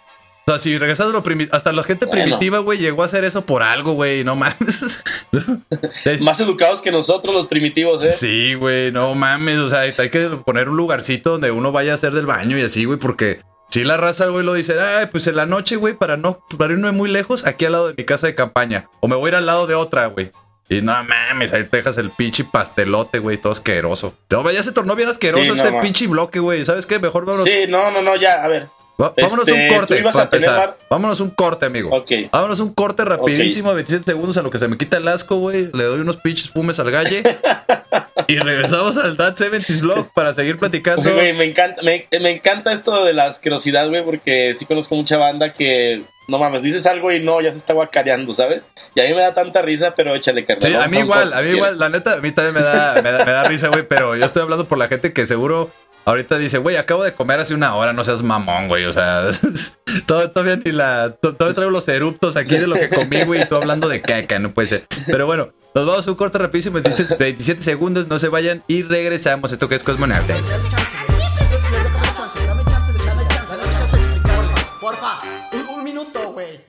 [SPEAKER 4] O sea, si regresas a lo primitivo, hasta la gente
[SPEAKER 5] Bueno.
[SPEAKER 4] primitiva, güey, llegó a hacer eso por algo, güey. No mames. *laughs* Es-
[SPEAKER 5] Más educados que nosotros, los primitivos, ¿eh?
[SPEAKER 4] Sí, güey, no mames. O sea, hay que poner un lugarcito donde uno vaya a hacer del baño y así, güey, porque si la raza, güey, lo dice, ay, pues en la noche, güey, para no, para irme muy lejos, aquí al lado de mi casa de campaña. O me voy a ir al lado de otra, güey. Y no mames, ahí te dejas el pinche pastelote, güey, todo asqueroso. No, ya se tornó bien asqueroso
[SPEAKER 5] Sí, no
[SPEAKER 4] este
[SPEAKER 5] mames.
[SPEAKER 4] pinche bloque, güey. ¿Sabes qué? Mejor vámonos.
[SPEAKER 5] Sí, no, no, no, ya, a ver.
[SPEAKER 4] Va- vámonos
[SPEAKER 5] Este,
[SPEAKER 4] un
[SPEAKER 5] tú
[SPEAKER 4] corte. para
[SPEAKER 5] a
[SPEAKER 4] empezar. Vámonos un corte, amigo. Vámonos un corte rapidísimo, 27 segundos a lo que se me quita el asco, güey. Le doy unos pinches fumes al galle. *laughs* y regresamos al Dad 70s Vlog para seguir platicando.
[SPEAKER 5] Güey, me encanta, me, me encanta esto de la asquerosidad, güey, porque sí conozco mucha banda que, no mames, dices algo y no, ya se está guacareando, ¿sabes? Y a mí me da tanta risa, pero échale carnal.
[SPEAKER 4] Sí, a mí
[SPEAKER 5] un
[SPEAKER 4] igual, a mí
[SPEAKER 5] si
[SPEAKER 4] igual, la neta, a mí también me da, me da, me da risa, güey, pero yo estoy hablando por la gente que seguro ahorita dice, güey, acabo de comer hace una hora, no seas mamón, güey, o sea, *laughs* todo, todavía ni la, to- todavía traigo los eruptos aquí de lo que comí, güey, y tú hablando de caca, no puede ser. Pero bueno, nos vamos a un corte rapidísimo, 27, 27 segundos, no se vayan y regresamos, esto que es Cosmonautas.
[SPEAKER 2] Dame chance, güey. Dame chance, dame chance, dame chance, dame chance de explicarme. Porfa, un, un minuto, güey.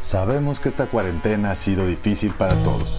[SPEAKER 8] Sabemos que esta cuarentena ha sido difícil para todos.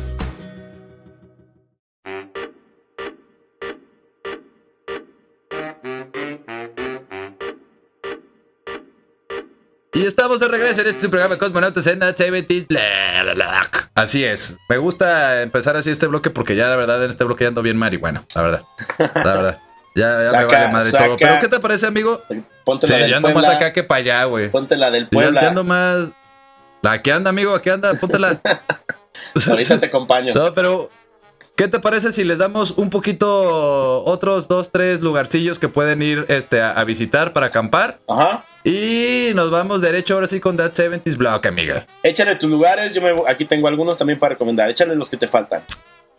[SPEAKER 4] Y estamos de regreso en este programa Cosmonautas en That 70s bla, bla, bla. Así es. Me gusta empezar así este bloque porque ya la verdad en este bloque ya ando bien marihuana. La verdad. La verdad. Ya, ya me vale madre
[SPEAKER 5] saca.
[SPEAKER 4] todo. Pero ¿qué te parece, amigo?
[SPEAKER 5] Ponte
[SPEAKER 4] Sí,
[SPEAKER 5] la del
[SPEAKER 4] ya ando más
[SPEAKER 5] Puebla,
[SPEAKER 4] acá que para allá, güey.
[SPEAKER 5] Ponte la del
[SPEAKER 4] Ya,
[SPEAKER 5] Puebla.
[SPEAKER 4] ya ando más. Aquí anda, amigo, aquí anda, póntela. *laughs*
[SPEAKER 5] Ahorita te acompaño.
[SPEAKER 4] No, pero. ¿Qué te parece si les damos un poquito otros dos, tres lugarcillos que pueden ir este, a, a visitar para acampar?
[SPEAKER 5] Ajá.
[SPEAKER 4] Y nos vamos derecho ahora sí con That 70s Block, amiga.
[SPEAKER 5] Échale tus lugares, yo me, aquí tengo algunos también para recomendar. Échale los que te faltan.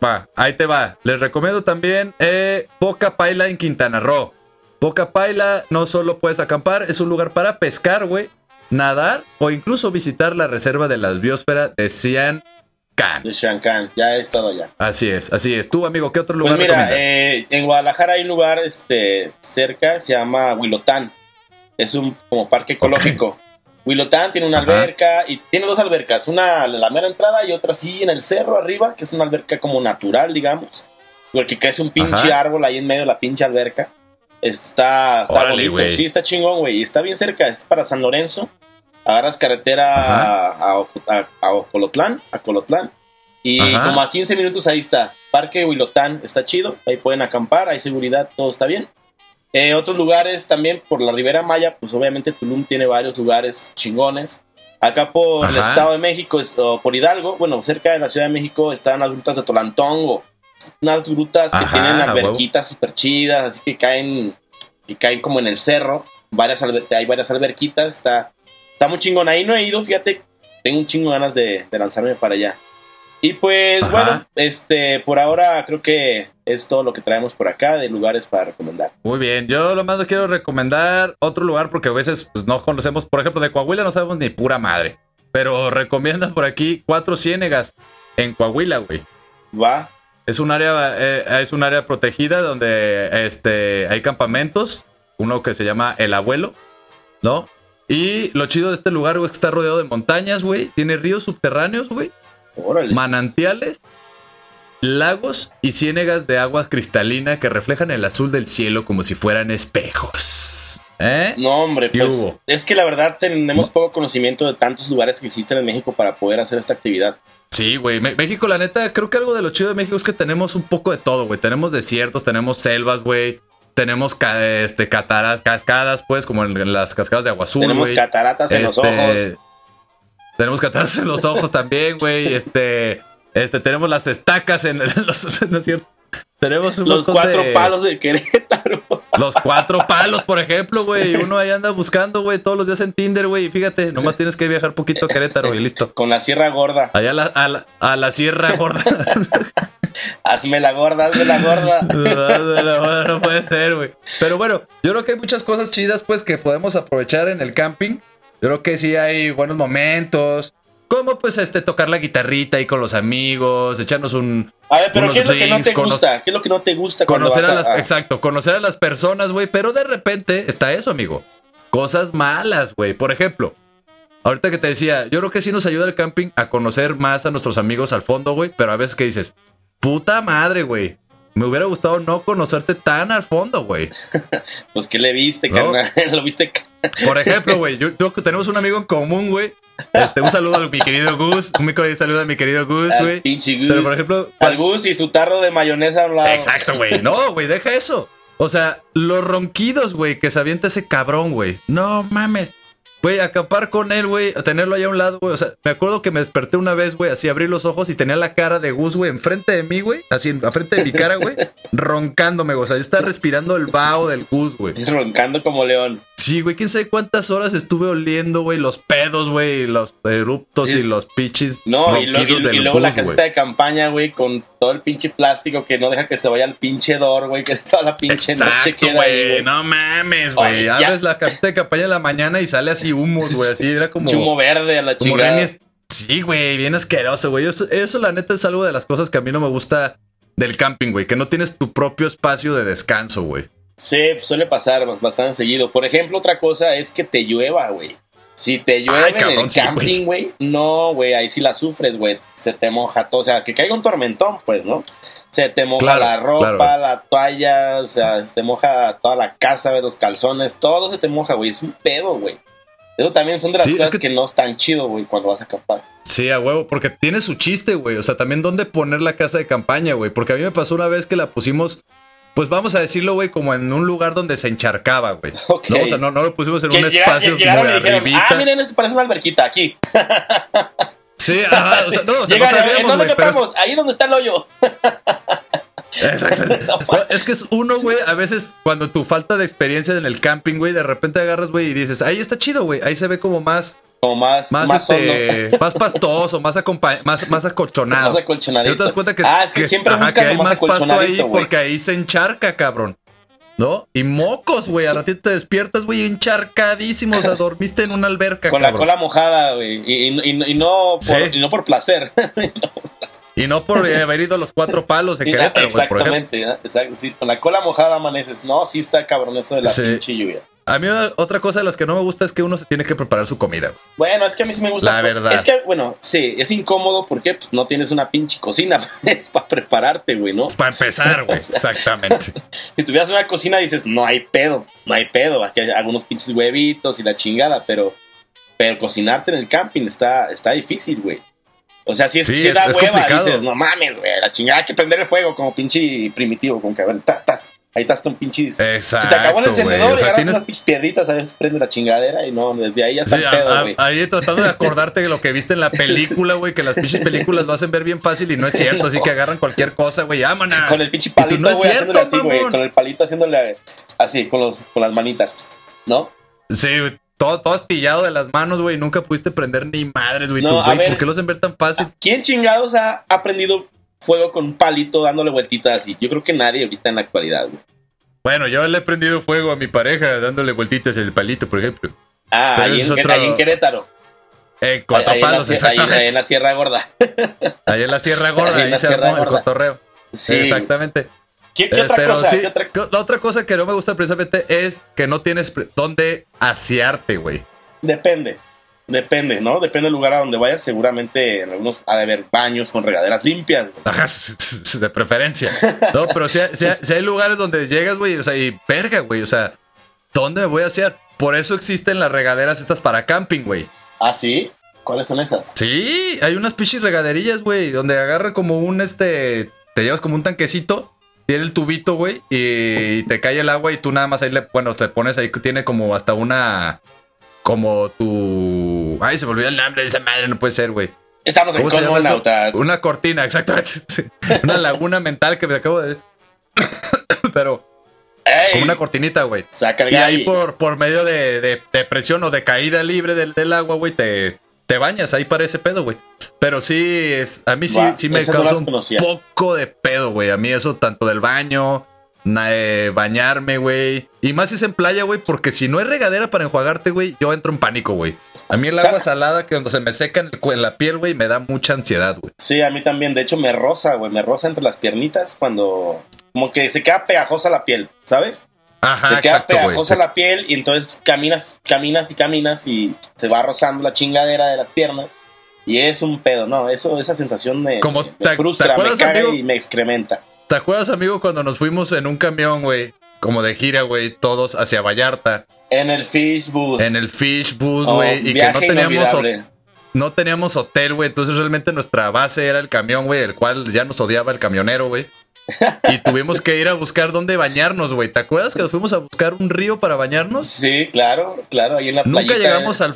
[SPEAKER 4] Va, ahí te va. Les recomiendo también eh, Poca Paila en Quintana Roo. Poca Paila no solo puedes acampar, es un lugar para pescar, güey, nadar o incluso visitar la reserva de la biosfera de Cian Shankan.
[SPEAKER 5] De Shankan, ya he estado allá.
[SPEAKER 4] Así es, así es. Tú, amigo, ¿qué otro
[SPEAKER 5] Pues
[SPEAKER 4] lugar
[SPEAKER 5] mira,
[SPEAKER 4] recomiendas?
[SPEAKER 5] eh, en Guadalajara hay un lugar este, cerca, se llama Huilotán. Es un como parque ecológico. Huilotán tiene una
[SPEAKER 4] Ajá.
[SPEAKER 5] alberca y tiene dos albercas, una en la mera entrada y otra así en el cerro arriba, que es una alberca como natural, digamos. Porque crece un pinche
[SPEAKER 4] Ajá.
[SPEAKER 5] árbol ahí en medio de la pinche alberca. Está, está
[SPEAKER 4] Órale,
[SPEAKER 5] bonito, sí, está chingón, güey. Y está bien cerca, es para San Lorenzo. Agarras carretera a, a, a- a Ocolotlán, a Colotlán. Y
[SPEAKER 4] Ajá.
[SPEAKER 5] como a 15 minutos ahí está. Parque Huilotán está chido. Ahí pueden acampar, hay seguridad, todo está bien. Eh, otros lugares también por la Ribera Maya, pues obviamente Tulum tiene varios lugares chingones. Acá por el. Estado de México, o por Hidalgo, bueno, cerca de la Ciudad de México están las grutas de Tolantongo. Unas grutas que tienen alberquitas súper chidas, así que caen, que caen como en el cerro. Varias hay varias alberquitas, está, está muy chingón. Ahí no he ido, fíjate, tengo un chingo de ganas de, de lanzarme para allá. Y pues
[SPEAKER 4] Ajá.
[SPEAKER 5] bueno, este, por ahora creo que es todo lo que traemos por acá de lugares para recomendar.
[SPEAKER 4] Muy bien, yo lo más les quiero recomendar otro lugar porque a veces pues, no conocemos, por ejemplo, de Coahuila no sabemos ni pura madre. Pero *laughs* recomiendan por aquí Cuatro Ciénegas en Coahuila, güey.
[SPEAKER 5] Va,
[SPEAKER 4] Es un área, eh, es un área protegida donde este, hay campamentos. Uno que se llama El Abuelo, ¿no? Y lo chido de este lugar, güey, es que está rodeado de montañas, güey. Tiene ríos subterráneos, güey.
[SPEAKER 5] Órale.
[SPEAKER 4] Manantiales, lagos y ciénegas de agua cristalina que reflejan el azul del cielo como si fueran espejos. ¿Eh?
[SPEAKER 5] No, hombre,
[SPEAKER 4] ¿Qué
[SPEAKER 5] pues
[SPEAKER 4] hubo?
[SPEAKER 5] es que la verdad tenemos poco conocimiento de tantos lugares que existen en México para poder hacer esta actividad.
[SPEAKER 4] Sí, güey. México, la neta, creo que algo de lo chido de México es que tenemos un poco de todo, güey. Tenemos desiertos, tenemos selvas, güey. Tenemos ca- este, cataras, cascadas, pues, como en, en las cascadas de agua azul,
[SPEAKER 5] tenemos cataratas en los ojos.
[SPEAKER 4] Tenemos cataratas en los ojos también, güey. Este, este, tenemos las estacas en, *laughs* los, no es cierto. Tenemos un
[SPEAKER 5] Los cuatro
[SPEAKER 4] de-
[SPEAKER 5] palos de Querétaro. *laughs*
[SPEAKER 4] Los cuatro palos, por ejemplo, güey. Uno ahí anda buscando, güey, todos los días en Tinder, güey. Y fíjate, nomás tienes que viajar poquito a Querétaro y listo.
[SPEAKER 5] Con la sierra gorda.
[SPEAKER 4] Allá a la, a la, a la Sierra Gorda. *laughs*
[SPEAKER 5] Hazme la gorda, hazme la gorda.
[SPEAKER 4] no, no puede ser, güey. Pero bueno, yo creo que hay muchas cosas chidas, pues, que podemos aprovechar en el camping. Yo creo que sí hay buenos momentos. Como, pues, este, tocar la guitarrita ahí con los amigos, echarnos un...
[SPEAKER 5] A ver, pero ¿qué es lo que no
[SPEAKER 4] drinks,
[SPEAKER 5] te gusta? ¿Qué es lo que no te gusta
[SPEAKER 4] Conocer a las... Exacto, conocer a las personas, güey. Pero de repente está eso, amigo. Cosas malas, güey. Por ejemplo, ahorita que te decía, yo creo que sí nos ayuda el camping a conocer más a nuestros amigos al fondo, güey. Pero a veces que dices, puta madre, güey. Me hubiera gustado no conocerte tan al fondo, güey. *laughs*
[SPEAKER 5] Pues, ¿qué le viste,
[SPEAKER 4] No.
[SPEAKER 5] carnal? *laughs* ¿Lo viste?
[SPEAKER 4] Por ejemplo, güey, tenemos un amigo en común, güey. Este, un saludo a mi querido Gus. Un micro saludo a mi querido Gus, güey.
[SPEAKER 5] pinche Gus.
[SPEAKER 4] Pero por ejemplo,
[SPEAKER 5] Al Gus y su tarro de mayonesa lado.
[SPEAKER 4] Exacto, güey. No, güey, deja eso. O sea, los ronquidos, güey, que se avienta ese cabrón, güey. No mames. Güey, acampar con él, güey, tenerlo allá a un lado, güey. O sea, me acuerdo que me desperté una vez, güey, así abrí los ojos y tenía la cara de Gus, güey, enfrente de mí, güey. Así, enfrente de mi cara, güey. *laughs* roncándome, güey. O sea, yo estaba respirando el vaho del Gus, güey.
[SPEAKER 5] Roncando como león.
[SPEAKER 4] Sí, güey, quién sabe cuántas horas estuve oliendo, güey, los pedos, güey, los eruptos
[SPEAKER 5] Sí,
[SPEAKER 4] y los pichis
[SPEAKER 5] No, y, lo-
[SPEAKER 4] ronquidos
[SPEAKER 5] y-
[SPEAKER 4] del
[SPEAKER 5] y luego la
[SPEAKER 4] Gus,
[SPEAKER 5] caseta de campaña, güey, con todo el pinche plástico que no deja que se vaya al pinche dor, güey, que *laughs* toda la pinche noche
[SPEAKER 4] Exacto,
[SPEAKER 5] queda ahí,
[SPEAKER 4] güey. No mames, güey.
[SPEAKER 5] ya.
[SPEAKER 4] Abres la caseta de campaña en la mañana y sale así humos, güey. Así era como.
[SPEAKER 5] Chumo verde a la chingada.
[SPEAKER 4] Sí, güey, bien asqueroso, güey. Eso, eso, la neta, es algo de las cosas que a mí no me gusta del camping, güey. Que no tienes tu propio espacio de descanso, güey.
[SPEAKER 5] Sí, pues suele pasar bastante seguido. Por ejemplo, otra cosa es que te llueva, güey. Si te llueve
[SPEAKER 4] Ay,
[SPEAKER 5] en el
[SPEAKER 4] sí,
[SPEAKER 5] camping, güey, no, güey, ahí sí la sufres, güey. Se te moja todo. O sea, que caiga un tormentón, pues, ¿no? Se te moja
[SPEAKER 4] Claro,
[SPEAKER 5] la ropa,
[SPEAKER 4] claro.
[SPEAKER 5] la toalla, o sea, se te moja toda la casa, güey, los calzones, todo se te moja, güey. Es un pedo, güey. Eso también son de las
[SPEAKER 4] Sí, es
[SPEAKER 5] cosas
[SPEAKER 4] que-
[SPEAKER 5] que... no están chido, güey, cuando vas a acampar.
[SPEAKER 4] Sí, a huevo, porque tiene su chiste, güey. O sea, también dónde poner la casa de campaña, güey. Porque a mí me pasó una vez que la pusimos, pues vamos a decirlo, güey, como en un lugar donde se encharcaba, güey.
[SPEAKER 5] Ok. *laughs*
[SPEAKER 4] No, o sea, no, no lo pusimos en
[SPEAKER 5] Que
[SPEAKER 4] un
[SPEAKER 5] llega-
[SPEAKER 4] espacio
[SPEAKER 5] llegaron
[SPEAKER 4] muy
[SPEAKER 5] y dijeron, ah, miren, esto parece una alberquita aquí.
[SPEAKER 4] Sí, ajá, o sea, no, o sea, no
[SPEAKER 5] Llegan, ¿en
[SPEAKER 4] sabíamos,
[SPEAKER 5] dónde
[SPEAKER 4] güey, pero es-?
[SPEAKER 5] Ahí donde está el hoyo. *laughs*
[SPEAKER 4] Exacto. *laughs* es que es uno, güey, a veces cuando tu falta de experiencia en el camping, güey, de repente agarras, güey, y dices, ahí está chido, güey, ahí se ve como más,
[SPEAKER 5] Como más,
[SPEAKER 4] más,
[SPEAKER 5] más,
[SPEAKER 4] este, *laughs* más pastoso, más, más, más acolchonado.
[SPEAKER 5] Más acolchonadito.
[SPEAKER 4] Y te das cuenta que,
[SPEAKER 5] Ah, es que siempre buscan
[SPEAKER 4] que hay
[SPEAKER 5] más
[SPEAKER 4] pasto ahí porque ahí se encharca, cabrón. ¿No? Y mocos, güey. Al ratito te despiertas, güey, encharcadísimo. O sea, dormiste en una alberca,
[SPEAKER 5] Con la cola mojada, güey. Y, y- y- y no, por, no por placer. *laughs*
[SPEAKER 4] Y no por eh, haber ido a los cuatro palos de
[SPEAKER 5] Sí,
[SPEAKER 4] Querétaro, güey, por ejemplo.
[SPEAKER 5] Exactamente, ¿no? exacto. Sí, con la cola mojada amaneces. No, sí está cabrón eso de la
[SPEAKER 4] Sí.
[SPEAKER 5] pinche lluvia.
[SPEAKER 4] A mí otra cosa de las que no me gusta es que uno se tiene que preparar su comida.
[SPEAKER 5] Bueno, es que a mí sí me gusta.
[SPEAKER 4] La verdad.
[SPEAKER 5] Es que, bueno, sí, es incómodo porque pues, no tienes una pinche cocina *laughs* para prepararte, güey, ¿no?
[SPEAKER 4] Para empezar, güey. *laughs* Exactamente. *laughs*
[SPEAKER 5] Si tuvieras una cocina dices, no hay pedo, no hay pedo. Aquí hay algunos pinches huevitos y la chingada, pero, pero cocinarte en el camping está, está difícil, güey. O sea, si es,
[SPEAKER 4] Sí, es-
[SPEAKER 5] da
[SPEAKER 4] es
[SPEAKER 5] hueva,
[SPEAKER 4] complicado.
[SPEAKER 5] dices, no mames, güey, la chingada, hay que prender el fuego como pinche primitivo, con cabrón. Tas, tas. Ahí estás con pinches.
[SPEAKER 4] Exacto.
[SPEAKER 5] si te acabó el encendedor,
[SPEAKER 4] O sea,
[SPEAKER 5] y agarras
[SPEAKER 4] tienes-
[SPEAKER 5] unas pinches piedritas, a veces prende la chingadera y no, desde ahí ya está
[SPEAKER 4] Sí,
[SPEAKER 5] pedo, güey.
[SPEAKER 4] ahí tratando de acordarte de lo que viste en la película, güey, que las pinches películas lo hacen ver bien fácil y no es cierto, así que agarran cualquier cosa, güey, vámonos.
[SPEAKER 5] Con el pinche
[SPEAKER 4] Y
[SPEAKER 5] palito,
[SPEAKER 4] no es
[SPEAKER 5] güey,
[SPEAKER 4] cierto,
[SPEAKER 5] haciéndole así, güey. Con el palito haciéndole así, con, los, con las manitas, ¿no?
[SPEAKER 4] Sí, güey, todo, todo astillado de las manos, güey, nunca pudiste prender ni madres, güey.
[SPEAKER 5] No, ver.
[SPEAKER 4] ¿por qué lo hacen ver tan fácil?
[SPEAKER 5] ¿Quién chingados ha aprendido fuego con un palito dándole vueltitas así? Yo creo que nadie ahorita en la actualidad, güey.
[SPEAKER 4] Bueno, yo le he prendido fuego a mi pareja dándole vueltitas en el palito, por ejemplo.
[SPEAKER 5] Ah, ahí
[SPEAKER 4] es
[SPEAKER 5] en,
[SPEAKER 4] otro-
[SPEAKER 5] ahí en Querétaro.
[SPEAKER 4] Eh, cuatro
[SPEAKER 5] en la
[SPEAKER 4] palos, exactamente. *laughs*
[SPEAKER 5] ahí en la Sierra Gorda.
[SPEAKER 4] Ahí en la Sierra Gorda,
[SPEAKER 5] Ahí en la
[SPEAKER 4] se
[SPEAKER 5] Sierra
[SPEAKER 4] armó el
[SPEAKER 5] Gorda.
[SPEAKER 4] cotorreo.
[SPEAKER 5] Sí.
[SPEAKER 4] Exactamente.
[SPEAKER 5] ¿Qué, qué
[SPEAKER 4] Eh,
[SPEAKER 5] otra
[SPEAKER 4] pero
[SPEAKER 5] cosa?
[SPEAKER 4] sí,
[SPEAKER 5] ¿Qué otra-
[SPEAKER 4] co- La otra cosa que no me gusta precisamente es que no tienes dónde asearte, güey.
[SPEAKER 5] Depende. Depende, ¿no? Depende del lugar a donde vayas. Seguramente en algunos ha de haber baños con regaderas limpias.
[SPEAKER 4] Ajá, de preferencia. No, pero si hay, si hay- si hay lugares donde llegas, güey, o sea, y verga, güey, o sea, ¿dónde me voy a asear? Por eso existen las regaderas estas para camping, güey.
[SPEAKER 5] ¿Ah, sí? ¿Cuáles son esas?
[SPEAKER 4] Sí, hay unas pichis regaderillas, güey, donde agarra como un, este, te llevas como un tanquecito, tiene el tubito, güey, y te cae el agua y tú nada más ahí le, bueno, te pones ahí que tiene como hasta una, como tu, ay, se me olvidó el nombre de esa madre, no puede ser, güey.
[SPEAKER 5] Estamos en. Cosmonautas.
[SPEAKER 4] Una cortina, *laughs* exactamente. Una laguna mental que me acabo de... *coughs* Pero
[SPEAKER 5] ¡Ey!
[SPEAKER 4] como una cortinita, güey. Y ahí por, por medio de, de- de presión o de caída libre del, del agua, güey, te, te bañas ahí para ese pedo, güey. Pero sí, es, a mí sí, sí me
[SPEAKER 5] no
[SPEAKER 4] causa un poco de pedo, güey. A mí eso tanto del baño, eh, bañarme, güey. Y más si es en playa, güey, porque si no hay regadera para enjuagarte, güey, yo entro en pánico, güey. A mí el agua
[SPEAKER 5] Sa-
[SPEAKER 4] salada que cuando se me seca en, el cu- en la piel, güey, me da mucha ansiedad, güey.
[SPEAKER 5] Sí, a mí también. De hecho, me roza, güey. Me roza entre las piernitas cuando. Como que se queda pegajosa la piel, ¿sabes?
[SPEAKER 4] Ajá,
[SPEAKER 5] se queda
[SPEAKER 4] exacto,
[SPEAKER 5] pegajosa la piel y entonces caminas, caminas y caminas y se va rozando la chingadera de las piernas. Y es un pedo, ¿no? Eso, esa sensación me,
[SPEAKER 4] Como
[SPEAKER 5] me
[SPEAKER 4] te- ¿te
[SPEAKER 5] frustra, me
[SPEAKER 4] acuerdas,
[SPEAKER 5] caga
[SPEAKER 4] amigo?
[SPEAKER 5] y me excrementa.
[SPEAKER 4] ¿Te acuerdas, amigo, cuando nos fuimos en un camión, güey? Como de gira, güey, todos hacia Vallarta.
[SPEAKER 5] En el Fish Bus.
[SPEAKER 4] En el Fish Booth,
[SPEAKER 5] Oh,
[SPEAKER 4] güey. y que no teníamos, no teníamos hotel, güey. Entonces realmente nuestra base era el camión, güey. El cual ya nos odiaba el camionero, güey. *laughs* Y tuvimos que ir a buscar dónde bañarnos, güey. ¿Te acuerdas que nos fuimos a buscar un río para bañarnos?
[SPEAKER 5] Sí, claro, claro, ahí en la
[SPEAKER 4] Nunca
[SPEAKER 5] playita,
[SPEAKER 4] llegamos
[SPEAKER 5] eh,
[SPEAKER 4] al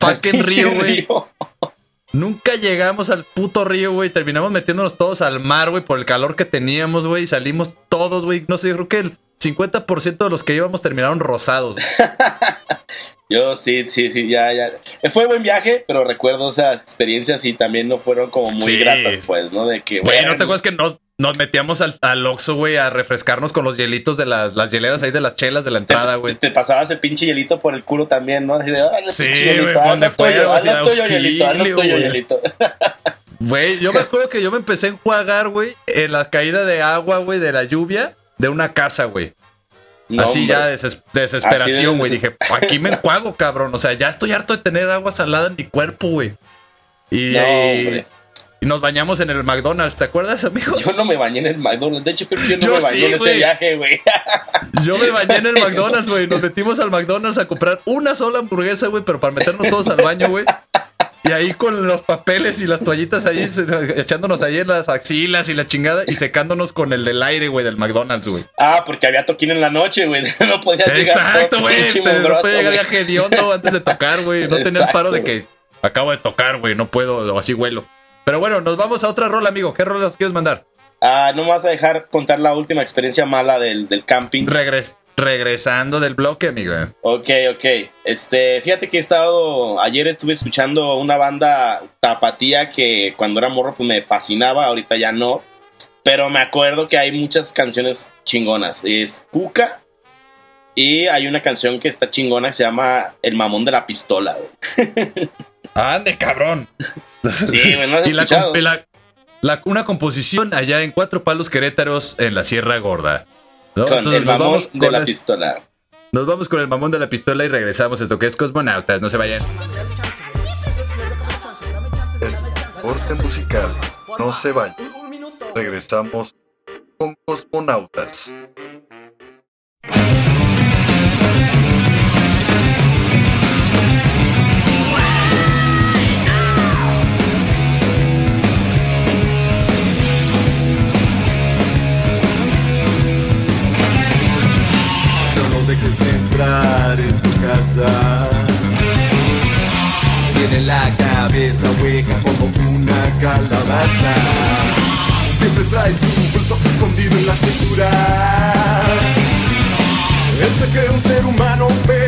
[SPEAKER 4] fucking río, güey. Nunca llegamos al puto río, güey. Terminamos metiéndonos todos al mar, güey, por el calor que teníamos, güey. Y salimos todos, güey. No sé, yo creo que el 50% de los que íbamos terminaron rosados. *laughs*
[SPEAKER 5] Yo sí, sí, sí, ya, ya. Fue buen viaje, pero recuerdo esas experiencias y también no fueron como muy
[SPEAKER 4] Sí.
[SPEAKER 5] gratas, pues, ¿no? De que,
[SPEAKER 4] Güey,
[SPEAKER 5] bueno,
[SPEAKER 4] ¿no te acuerdas que nos, nos metíamos al, al Oxxo, güey, a refrescarnos con los hielitos de las, las hieleras ahí de las chelas de la entrada, güey?
[SPEAKER 5] Te pasabas el pinche hielito por el culo también, ¿no? Así de, "Órale,
[SPEAKER 4] Sí, güey, donde
[SPEAKER 5] tuyo,
[SPEAKER 4] güey. yo me acuerdo que yo me empecé a enjuagar, güey, en la caída de agua, güey, de la lluvia, de una casa, güey.
[SPEAKER 5] No,
[SPEAKER 4] Así
[SPEAKER 5] hombre.
[SPEAKER 4] ya de des- desesperación, güey.
[SPEAKER 5] deses-
[SPEAKER 4] Dije, aquí me *laughs* enjuago, cabrón. O sea, ya estoy harto de tener agua salada en mi cuerpo, güey. Y,
[SPEAKER 5] No,
[SPEAKER 4] y- nos bañamos en el McDonald's, ¿te acuerdas, amigo?
[SPEAKER 5] Yo no me bañé en el McDonald's. De hecho, creo que yo no
[SPEAKER 4] Yo
[SPEAKER 5] me bañé
[SPEAKER 4] sí,
[SPEAKER 5] en ese viaje, güey. *laughs*
[SPEAKER 4] Yo me bañé en el *laughs* McDonald's, güey. Nos metimos al McDonald's a comprar una sola hamburguesa, güey, pero para meternos todos al baño, güey. Y ahí con los papeles y las toallitas ahí, echándonos ahí en las axilas y la chingada y secándonos con el del aire, güey, del McDonald's, güey.
[SPEAKER 5] Ah, porque había toquín en la noche, güey. *laughs* No podía llegar.
[SPEAKER 4] Exacto, güey. No puede llegar ya hediondo antes de tocar, güey. No tenía el paro de que acabo de tocar, güey. No puedo, o así huelo. Pero bueno, nos vamos a otra rola, amigo. ¿Qué rola nos quieres mandar?
[SPEAKER 5] Ah, no me vas a dejar contar la última experiencia mala del, del camping.
[SPEAKER 4] Regres- regresando del bloque, amigo.
[SPEAKER 5] Ok, ok. Este, fíjate que he estado. Ayer estuve escuchando una banda tapatía que cuando era morro pues me fascinaba, ahorita ya no. Pero me acuerdo que hay muchas canciones chingonas. Es Cuca Y hay una canción que está chingona que se llama El mamón de la pistola. *laughs*
[SPEAKER 4] Ande, cabrón.
[SPEAKER 5] Sí, *laughs* güey, ¿no has
[SPEAKER 4] y la, la- la- una composición allá en Cuatro Palos Querétaros en la Sierra Gorda. ¿no?
[SPEAKER 5] Con
[SPEAKER 4] Entonces
[SPEAKER 5] el
[SPEAKER 4] nos
[SPEAKER 5] mamón
[SPEAKER 4] vamos
[SPEAKER 5] de
[SPEAKER 4] con
[SPEAKER 5] la
[SPEAKER 4] es-
[SPEAKER 5] pistola.
[SPEAKER 4] Nos vamos con el mamón de la pistola y regresamos a esto que es Cosmonautas. No se vayan.
[SPEAKER 6] Es corte musical. No se vayan. Regresamos con Cosmonautas.
[SPEAKER 3] Calabaza. Siempre trae su bulto escondido en la cintura. Él se cree un ser humano, pero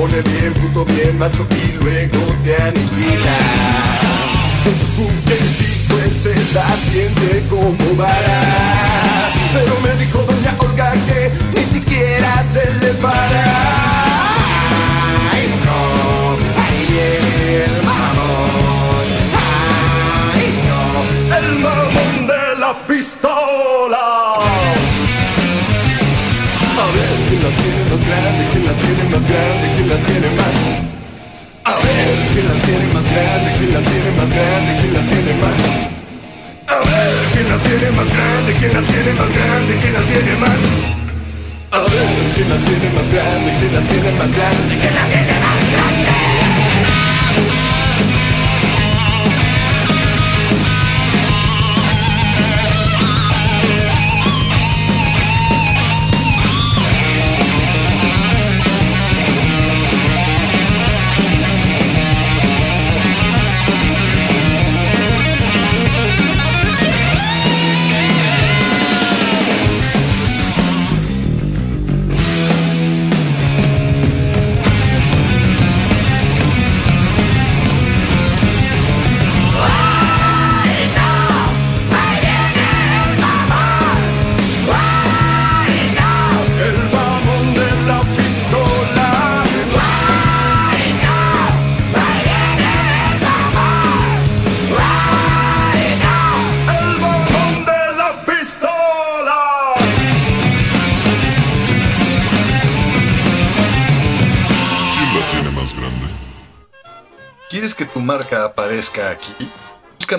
[SPEAKER 3] pone bien puto, bien macho y luego te aniquila. Con su puntecito él se la siente como vara. Pero me dijo doña Olga que ni siquiera se le para. Ay no, ahí viene el mamón. Ay no, el mamón de la pistola. A ver, ¿quién la tiene más grande? ¿Quién la tiene más más grande? ¿Quién la tiene más grande? ¿Quién la tiene más? A ver, ¿quién la tiene más grande? ¿Quién la tiene más grande? ¿Quién la tiene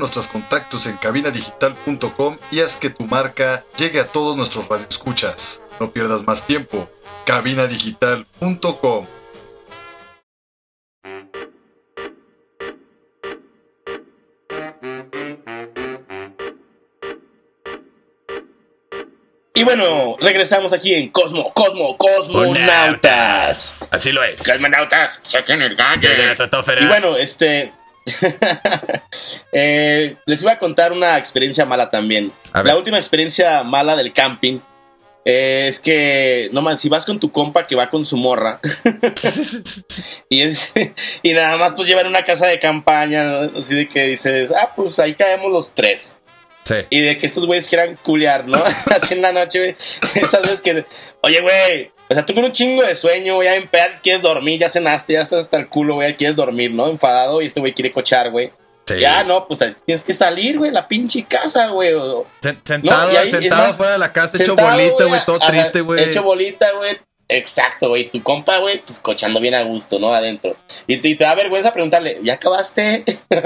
[SPEAKER 6] nuestros contactos en cabinadigital.com y haz que tu marca llegue a todos nuestros radioescuchas. No pierdas más tiempo. cabinadigital.com
[SPEAKER 5] Y bueno, regresamos aquí en Cosmo, Cosmo, Cosmonautas.
[SPEAKER 4] Así lo es.
[SPEAKER 1] Cosmonautas, saquen el
[SPEAKER 4] la
[SPEAKER 1] galle.
[SPEAKER 4] estratosfera.
[SPEAKER 5] Y bueno, este. *laughs* eh, les iba a contar una experiencia mala también. La última experiencia mala del camping eh, es que, no man, si vas con tu compa que va con su morra *laughs* y, es- y nada más pues llevan una casa de campaña, ¿no? así de que dices, ah, pues ahí caemos los tres.
[SPEAKER 4] Sí.
[SPEAKER 5] Y de que estos güeyes quieran culiar, ¿no? *laughs* Así en la noche, güey. Esas veces que, oye, güey, o sea, tú con un chingo de sueño, güey, ya en quieres dormir, ya cenaste, ya estás hasta el culo, güey, quieres dormir, ¿no? Enfadado y este güey quiere cochar, güey.
[SPEAKER 4] Sí.
[SPEAKER 5] Ya, no, pues tienes que salir, güey, la pinche casa, güey.
[SPEAKER 4] Sentado,
[SPEAKER 5] No, ahí,
[SPEAKER 4] sentado
[SPEAKER 5] más,
[SPEAKER 4] fuera de la casa, hecho bolita, güey, todo triste, güey.
[SPEAKER 5] Hecho bolita, güey. Exacto, güey. Tu compa, güey, pues cochando bien a gusto, ¿no? Adentro. Y, te- y te da vergüenza preguntarle, ¿ya acabaste? *laughs*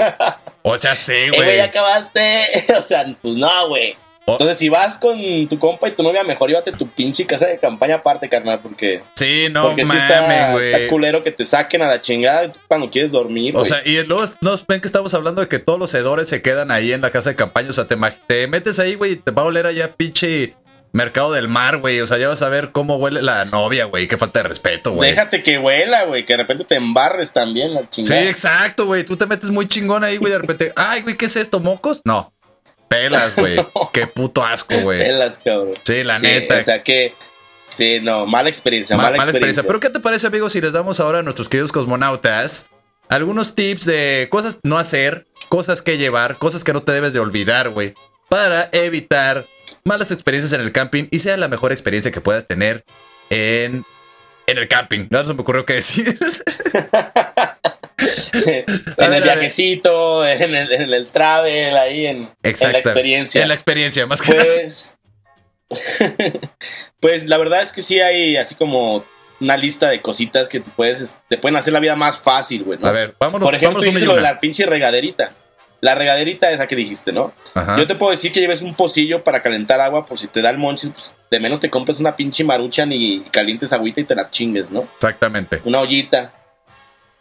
[SPEAKER 4] O sea, sí,
[SPEAKER 5] Eh, güey,
[SPEAKER 4] güey.
[SPEAKER 5] ¿ya acabaste? *laughs* o sea, pues no, güey.
[SPEAKER 4] Oh.
[SPEAKER 5] Entonces, si vas con tu compa y tu novia, mejor llévate tu pinche casa de campaña aparte, carnal, porque,
[SPEAKER 4] Sí, no
[SPEAKER 5] porque sí está, está culero que te saquen a la chingada cuando quieres dormir,
[SPEAKER 4] O sea, y luego nos ven que estamos hablando de que todos los hedores se quedan ahí en la casa de campaña. O sea, te, te metes ahí, güey, y te va a oler allá pinche mercado del mar, güey. O sea, ya vas a ver cómo huele la novia, güey. Qué falta de respeto, güey.
[SPEAKER 5] Déjate que huela, güey, que de repente te embarres también la
[SPEAKER 4] Sí,
[SPEAKER 5] chingada.
[SPEAKER 4] exacto, güey. Tú te metes muy chingón ahí, güey. De repente, *laughs* ay, güey, ¿qué es esto? ¿Mocos? No. Pelas, güey. *laughs* Qué puto asco, güey.
[SPEAKER 5] Pelas, cabrón.
[SPEAKER 4] Sí, la
[SPEAKER 5] Sí,
[SPEAKER 4] neta.
[SPEAKER 5] O sea que, sí, no, mala experiencia,
[SPEAKER 4] Ma-
[SPEAKER 5] mala,
[SPEAKER 4] mala
[SPEAKER 5] experiencia.
[SPEAKER 4] Pero ¿qué te parece, amigos, si les damos ahora a nuestros queridos cosmonautas algunos tips de cosas no hacer, cosas que llevar, cosas que no te debes de olvidar, güey, para evitar malas experiencias en el camping y sea la mejor experiencia que puedas tener en, en el camping? No se me ocurrió qué decir. *laughs*
[SPEAKER 5] en el viajecito, en el, en el travel, ahí en, en la experiencia.
[SPEAKER 4] En la experiencia, más que nada.
[SPEAKER 5] Pues, *laughs* pues la verdad es que sí hay así como una lista de cositas que te puedes, te pueden hacer la vida más fácil, güey. ¿no?
[SPEAKER 4] A ver, vámonos,
[SPEAKER 5] Por ejemplo,
[SPEAKER 4] vámonos
[SPEAKER 5] lo de la pinche regaderita. La regaderita esa que dijiste, ¿no?
[SPEAKER 4] Ajá.
[SPEAKER 5] Yo te puedo decir que lleves un pocillo para calentar agua por si te da el monchis, pues de menos te compres una pinche maruchan y calientes agüita y te la chingues, ¿no?
[SPEAKER 4] Exactamente.
[SPEAKER 5] Una ollita.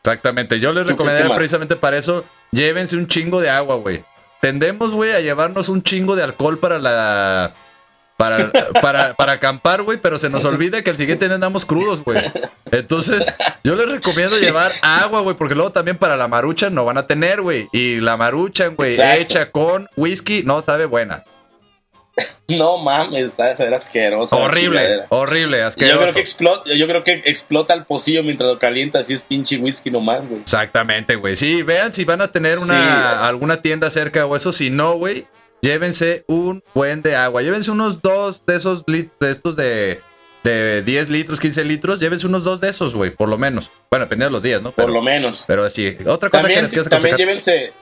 [SPEAKER 4] Exactamente. Yo les
[SPEAKER 5] ¿Tú qué-
[SPEAKER 4] recomendaría precisamente para eso, llévense un chingo de agua, güey. Tendemos, güey, a llevarnos un chingo de alcohol para la... Para, *laughs* para, para acampar, güey, pero se nos olvida que el siguiente día andamos crudos, güey. Entonces, yo les recomiendo llevar agua, güey, porque luego también para la marucha no van a tener, güey. Y la marucha, güey, hecha con whisky, no sabe buena. *laughs*
[SPEAKER 5] No mames, está de ser asquerosa.
[SPEAKER 4] Horrible, horrible,
[SPEAKER 5] Yo
[SPEAKER 4] asqueroso.
[SPEAKER 5] creo que explota, yo creo que explota el pocillo mientras lo calienta, así es pinche whisky nomás, güey.
[SPEAKER 4] Exactamente, güey. Sí, vean si van a tener una,
[SPEAKER 5] Sí.
[SPEAKER 4] alguna tienda cerca o eso. Si no, güey, llévense un buen de agua. Llévense unos dos de esos lit- de estos de, de 10 litros, 15 litros. Llévense unos dos de esos, güey, por lo menos. Bueno, dependiendo de los días, ¿no?
[SPEAKER 5] Por lo menos.
[SPEAKER 4] pero sí. Otra cosa que les quiero
[SPEAKER 5] también
[SPEAKER 4] aconsejar.
[SPEAKER 5] llévense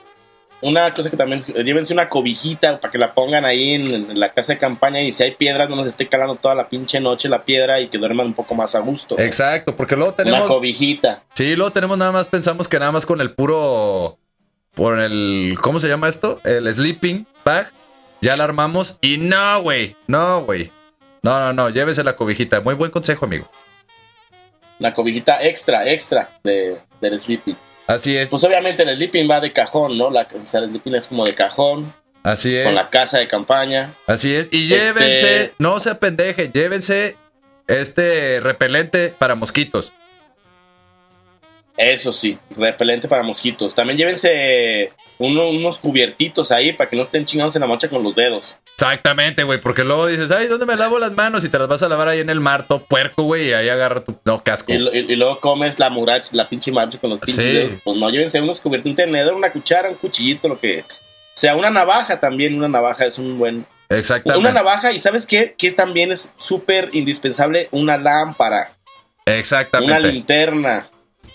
[SPEAKER 5] una cosa que también llévense una cobijita para que la pongan ahí en, en la casa de campaña y si hay piedras no nos esté calando toda la pinche noche la piedra y que duerman un poco más a gusto.
[SPEAKER 4] Exacto, porque luego
[SPEAKER 5] Una
[SPEAKER 4] tenemos.
[SPEAKER 5] cobijita.
[SPEAKER 4] Sí, luego tenemos nada más, pensamos que nada más con el puro. Por el. ¿Cómo se llama esto? El sleeping bag. Ya la armamos. Y no, güey. No, güey. No, no, no. Llévese la cobijita. Muy buen consejo, amigo.
[SPEAKER 5] La cobijita extra, extra de, del sleeping.
[SPEAKER 4] Así es.
[SPEAKER 5] Pues obviamente el sleeping va de cajón, ¿no? La, o sea, el sleeping es como de cajón,
[SPEAKER 4] Así es.
[SPEAKER 5] con la casa de campaña.
[SPEAKER 4] Así es. Y
[SPEAKER 5] Este-
[SPEAKER 4] llévense. No se apendeje. Llévense este repelente para mosquitos.
[SPEAKER 5] Eso sí, repelente para mosquitos. También llévense uno- unos cubiertitos ahí para que no estén chingados en la mancha con los dedos.
[SPEAKER 4] Exactamente, güey. Porque luego dices, ay, ¿dónde me lavo las manos? Y te las vas a lavar ahí en el mar, todo puerco, güey. Y ahí agarra tu. No, casco.
[SPEAKER 5] Y, y- y luego comes la murach, la pinche mancha con los pinches
[SPEAKER 4] Sí.
[SPEAKER 5] dedos. Pues no, llévense unos cubiertos, un tenedor, una cuchara, un cuchillito, lo que sea. Una navaja también, una navaja es un buen...
[SPEAKER 4] Exactamente.
[SPEAKER 5] Una navaja y ¿sabes qué? Que también es súper indispensable una lámpara, una
[SPEAKER 4] Exactamente.
[SPEAKER 5] linterna.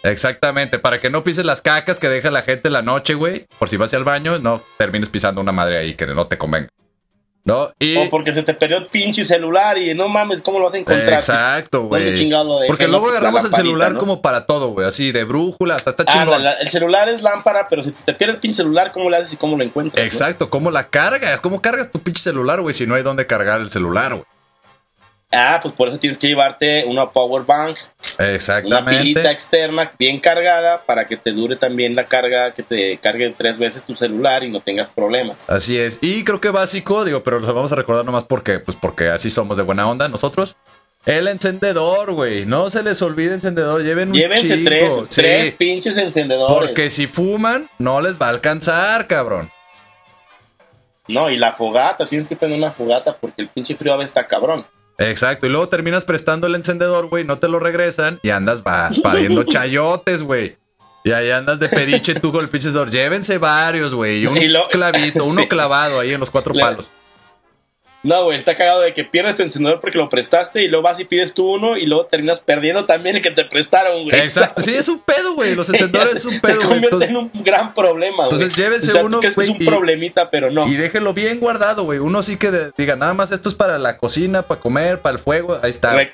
[SPEAKER 4] Exactamente. Para que no pises las cacas que deja la gente en la noche, güey. Por si vas al baño, no termines pisando una madre ahí que no te convenga. ¿No? Y.
[SPEAKER 5] O porque se te perdió el pinche celular y no mames, ¿cómo lo vas a encontrar?
[SPEAKER 4] Exacto,
[SPEAKER 5] ¿Dónde
[SPEAKER 4] güey. Porque luego agarramos el celular
[SPEAKER 5] ¿no?
[SPEAKER 4] como para todo, güey. Así de brújula, hasta está
[SPEAKER 5] Ah,
[SPEAKER 4] chingón.
[SPEAKER 5] la- el celular es lámpara, pero si te pierde el pinche celular, ¿cómo le haces y cómo lo encuentras? no?
[SPEAKER 4] Exacto, ¿cómo la cargas? ¿Cómo cargas tu pinche celular, güey? Si no hay dónde cargar el celular, güey.
[SPEAKER 5] Ah, pues por eso tienes que llevarte una power bank, una
[SPEAKER 4] Exactamente.
[SPEAKER 5] pilita externa bien cargada para que te dure también la carga, que te cargue tres veces tu celular y no tengas problemas.
[SPEAKER 4] Así es. Y creo que básico, digo, pero los vamos a recordar nomás porque, pues porque así somos de buena onda nosotros. El encendedor, güey. No se les olvide encendedor. Lleven un
[SPEAKER 5] Llévense tres,
[SPEAKER 4] Sí,
[SPEAKER 5] tres pinches encendedores.
[SPEAKER 4] Porque si fuman, no les va a alcanzar, cabrón.
[SPEAKER 5] No, y la fogata, tienes que prender una fogata porque el pinche frío a veces está cabrón.
[SPEAKER 4] Exacto. Y luego terminas prestando el encendedor, güey. No te lo regresan y andas va, pariendo *laughs* chayotes, güey. Y ahí andas de pediche tú con el pinche. Llévense varios, güey. Y un *laughs*
[SPEAKER 5] Y lo-
[SPEAKER 4] clavito, uno *laughs*
[SPEAKER 5] Sí.
[SPEAKER 4] clavado ahí en los cuatro palos.
[SPEAKER 5] No, güey, está cagado de que pierdes tu encendedor porque lo prestaste y luego vas y pides tú uno y luego terminas perdiendo también el que te prestaron, güey.
[SPEAKER 4] Exacto. *laughs* Sí, es un pedo, güey. Los *laughs* encendedores es un
[SPEAKER 5] Se
[SPEAKER 4] pedo, güey.
[SPEAKER 5] convierte
[SPEAKER 4] Entonces-
[SPEAKER 5] en un gran problema, güey.
[SPEAKER 4] Entonces, llévense
[SPEAKER 5] O sea, tú
[SPEAKER 4] uno,
[SPEAKER 5] que es un
[SPEAKER 4] y-
[SPEAKER 5] problemita, pero no.
[SPEAKER 4] Y déjenlo bien guardado, güey. Uno sí que de- diga, nada más esto es para la cocina, para comer, para el fuego. Ahí está.
[SPEAKER 5] Re-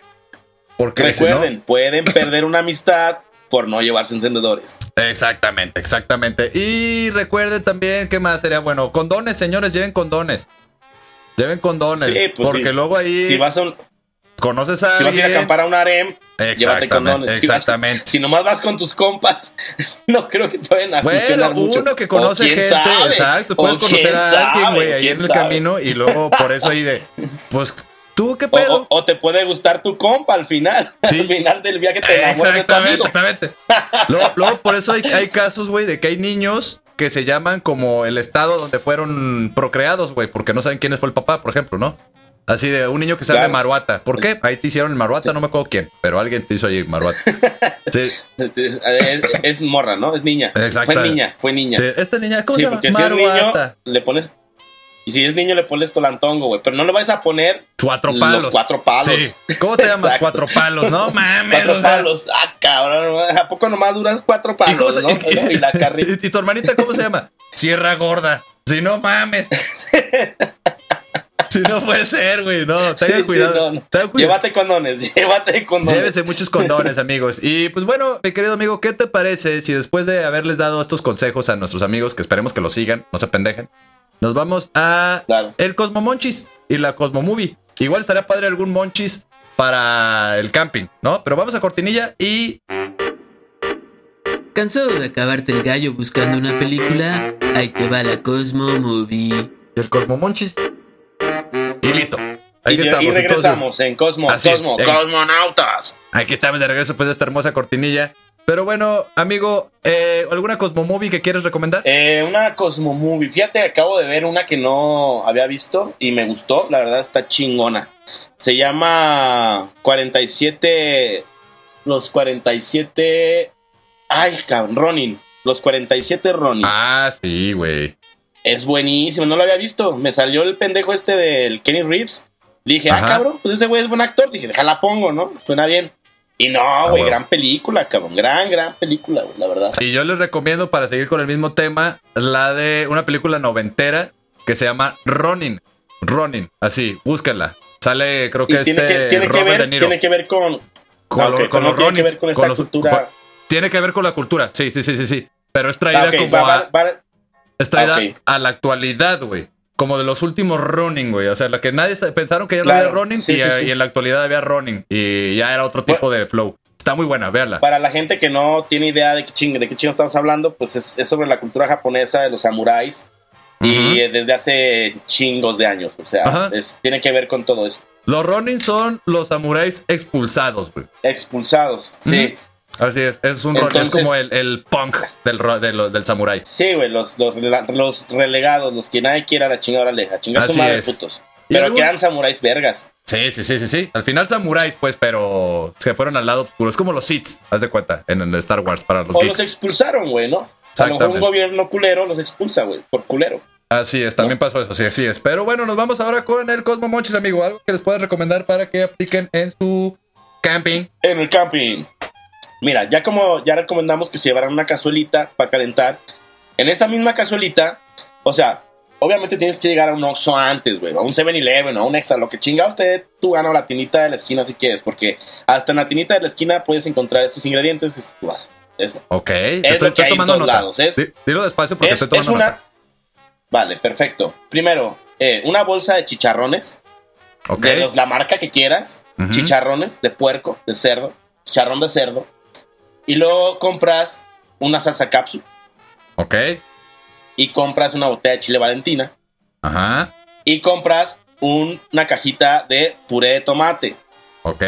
[SPEAKER 4] Porque si no-
[SPEAKER 5] recuerden, pueden perder una amistad por no llevarse encendedores.
[SPEAKER 4] Exactamente, exactamente. Y recuerden también, ¿qué más sería bueno? Condones, señores, lleven condones. Lleven condones.
[SPEAKER 5] Sí, pues
[SPEAKER 4] porque
[SPEAKER 5] sí.
[SPEAKER 4] luego ahí
[SPEAKER 5] Si vas a, un-
[SPEAKER 4] conoces a
[SPEAKER 5] si vas a ir a
[SPEAKER 4] alguien.
[SPEAKER 5] acampar a un harem, llévate
[SPEAKER 4] Exactamente,
[SPEAKER 5] condones. Si, vas-
[SPEAKER 4] exactamente.
[SPEAKER 5] si nomás vas con tus compas, *laughs* no creo que te vayan a
[SPEAKER 4] Bueno,
[SPEAKER 5] funcionar mucho.
[SPEAKER 4] uno que
[SPEAKER 5] O
[SPEAKER 4] conoce
[SPEAKER 5] quién
[SPEAKER 4] gente,
[SPEAKER 5] sabe,
[SPEAKER 4] exacto,
[SPEAKER 5] o
[SPEAKER 4] puedes conocer a alguien, güey, ahí en el
[SPEAKER 5] sabe.
[SPEAKER 4] camino y luego por eso ahí de, *laughs* pues, ¿tú qué
[SPEAKER 5] O,
[SPEAKER 4] pedo?
[SPEAKER 5] o- o te puede gustar tu compa al final. *laughs*
[SPEAKER 4] Sí.
[SPEAKER 5] al final del viaje te enamoras de tu
[SPEAKER 4] Exactamente,
[SPEAKER 5] amigo.
[SPEAKER 4] exactamente. Luego, luego, por eso hay, hay casos, güey, de que hay niños que se llaman como el estado donde fueron procreados, güey, porque no saben quién fue el papá, por ejemplo, ¿no? Así de un niño que se llama
[SPEAKER 5] Claro.
[SPEAKER 4] Maruata. ¿Por qué? Ahí te hicieron el Maruata, no me acuerdo quién, pero alguien te hizo ahí Maruata. *laughs* Sí,
[SPEAKER 5] Es, morra, ¿no? Es niña.
[SPEAKER 4] Exacto.
[SPEAKER 5] Fue niña, fue niña.
[SPEAKER 4] sí. Esta niña, ¿cómo se llama?
[SPEAKER 5] porque si niño,
[SPEAKER 4] Maruata.
[SPEAKER 5] le pones. Y si es niño, le pones tolantongo, güey. Pero no le vais a poner
[SPEAKER 4] Cuatro
[SPEAKER 5] los
[SPEAKER 4] palos.
[SPEAKER 5] cuatro palos.
[SPEAKER 4] Sí. ¿Cómo te llamas? Cuatro palos, no *laughs* mames.
[SPEAKER 5] Cuatro
[SPEAKER 4] o sea.
[SPEAKER 5] palos. Ah, cabrón. ¿A poco nomás duras cuatro
[SPEAKER 4] ¿Y, cómo
[SPEAKER 5] palos,
[SPEAKER 4] se-
[SPEAKER 5] no? Y *laughs* la carrilla.
[SPEAKER 4] y- y tu hermanita cómo se llama? Sierra Gorda. Si no mames. Si no puede ser, güey. No, *laughs* tengan
[SPEAKER 5] sí,
[SPEAKER 4] cuidado.
[SPEAKER 5] no, no.
[SPEAKER 4] tengan cuidado.
[SPEAKER 5] Llévate condones, llévate condones.
[SPEAKER 4] Llévense muchos condones, amigos. Y pues bueno, mi querido amigo, ¿qué te parece si después de haberles dado estos consejos a nuestros amigos, que esperemos que los sigan, no se pendejen, nos vamos a
[SPEAKER 5] Claro.
[SPEAKER 4] el Cosmo Monchis y la Cosmo Movie? Igual estaría padre algún Monchis para el camping, ¿no? Pero vamos a cortinilla y
[SPEAKER 9] ¿Cansado de acabarte el gallo buscando una película? Ahí te va la Cosmo Movie.
[SPEAKER 6] Y el Cosmomonchis.
[SPEAKER 4] y listo.
[SPEAKER 5] Y,
[SPEAKER 4] Aquí
[SPEAKER 5] y
[SPEAKER 4] estamos.
[SPEAKER 5] regresamos en Cosmo,
[SPEAKER 4] Así es,
[SPEAKER 5] Cosmo,
[SPEAKER 4] en-
[SPEAKER 5] Cosmonautas.
[SPEAKER 4] Aquí estamos de regreso después de esta hermosa cortinilla. Pero bueno, amigo, eh, ¿alguna Cosmo Movie que quieres recomendar?
[SPEAKER 5] Eh, una Cosmo Movie. Fíjate, acabo de ver una que no había visto y me gustó. La verdad está chingona. Se llama 47. Los 47. Ay, cabrón, Ronin. Los 47 Ronin.
[SPEAKER 4] Ah, sí, güey.
[SPEAKER 5] Es buenísimo, no lo había visto. Me salió el pendejo este del Kenny Reeves. Dije,
[SPEAKER 4] Ajá.
[SPEAKER 5] ah, cabrón, pues ese güey es buen actor. Dije, déjala pongo, ¿no? Suena bien. Y no, güey,
[SPEAKER 4] huevo.
[SPEAKER 5] gran película, cabrón. Gran, gran película, güey, la verdad.
[SPEAKER 4] Y yo les recomiendo para seguir con el mismo tema la de una película noventera que se llama Ronin. Ronin, así, búsquenla. Sale, creo que
[SPEAKER 5] tiene,
[SPEAKER 4] este
[SPEAKER 5] que, tiene, que ver,
[SPEAKER 4] De Niro.
[SPEAKER 5] tiene que ver con.
[SPEAKER 4] Con,
[SPEAKER 5] Ah,
[SPEAKER 4] lo- con los
[SPEAKER 5] tiene que ver con esta
[SPEAKER 4] con los-
[SPEAKER 5] cultura.
[SPEAKER 4] con- tiene que ver con la cultura, sí, sí, sí, sí, sí. Pero es traída
[SPEAKER 5] Ah,
[SPEAKER 4] como
[SPEAKER 5] va-
[SPEAKER 4] a,
[SPEAKER 5] va- va-
[SPEAKER 4] es traída
[SPEAKER 5] ah,
[SPEAKER 4] a la actualidad, güey. Como de los últimos Ronin, güey. O sea, la que nadie sa- pensaron que ya no había Ronin
[SPEAKER 5] sí,
[SPEAKER 4] y,
[SPEAKER 5] sí,
[SPEAKER 4] eh,
[SPEAKER 5] sí.
[SPEAKER 4] y en la actualidad había Ronin. Y ya era otro tipo de flow. Está muy buena, véanla.
[SPEAKER 5] Para la gente que no tiene idea de qué chingo, de qué chingo estamos hablando, pues es, es sobre la cultura japonesa de los samuráis. Y eh, desde hace chingos de años. O sea, es- tiene que ver con todo esto.
[SPEAKER 4] Los Ronin son los samuráis expulsados, güey.
[SPEAKER 5] Expulsados, sí.
[SPEAKER 4] Así es, es un Ronin, es como el, el punk del, del samurái.
[SPEAKER 5] Sí, güey, los, los, relegados, los que nadie quiera la chingada leja, chingar su madre
[SPEAKER 4] es.
[SPEAKER 5] putos. Pero
[SPEAKER 4] algún-
[SPEAKER 5] que eran samuráis vergas.
[SPEAKER 4] Sí, sí, sí, sí, sí. Al final samuráis, pues, pero se fueron al lado oscuro. Es como los Sith, haz de cuenta, en el Star Wars para los
[SPEAKER 5] o
[SPEAKER 4] geeks.
[SPEAKER 5] los expulsaron, güey, ¿no? A lo mejor un gobierno culero los expulsa, güey, por culero.
[SPEAKER 4] Así es, también pasó eso, sí, así es. Pero bueno, nos vamos ahora con el Cosmo Monchis, amigo. Algo que les puedas recomendar para que apliquen en su camping.
[SPEAKER 5] En el camping. Mira, ya como ya recomendamos que se llevaran una cazuelita para calentar. En esa misma cazuelita, o sea, obviamente tienes que llegar a un Oxxo antes, güey, a un 7-Eleven, a un extra, lo que chinga usted, tú gana la tinita de la esquina si quieres, porque hasta en la tinita de la esquina puedes encontrar estos ingredientes. que tú vas- es,
[SPEAKER 4] Ok,
[SPEAKER 5] Es
[SPEAKER 4] estoy, tomando nota.
[SPEAKER 5] lados, es-
[SPEAKER 4] Di- Dilo despacio porque
[SPEAKER 5] es-
[SPEAKER 4] estoy
[SPEAKER 5] es
[SPEAKER 4] tomando
[SPEAKER 5] una...
[SPEAKER 4] nota.
[SPEAKER 5] Vale, perfecto. Primero, eh, una bolsa de chicharrones,
[SPEAKER 4] Ok.
[SPEAKER 5] de los- la marca que quieras, chicharrones de puerco, de cerdo, chicharrón de cerdo, y luego compras una salsa cápsula
[SPEAKER 4] Ok.
[SPEAKER 5] y compras una botella de chile valentina
[SPEAKER 4] Ajá.
[SPEAKER 5] y compras un- una cajita de puré de tomate.
[SPEAKER 4] Ok.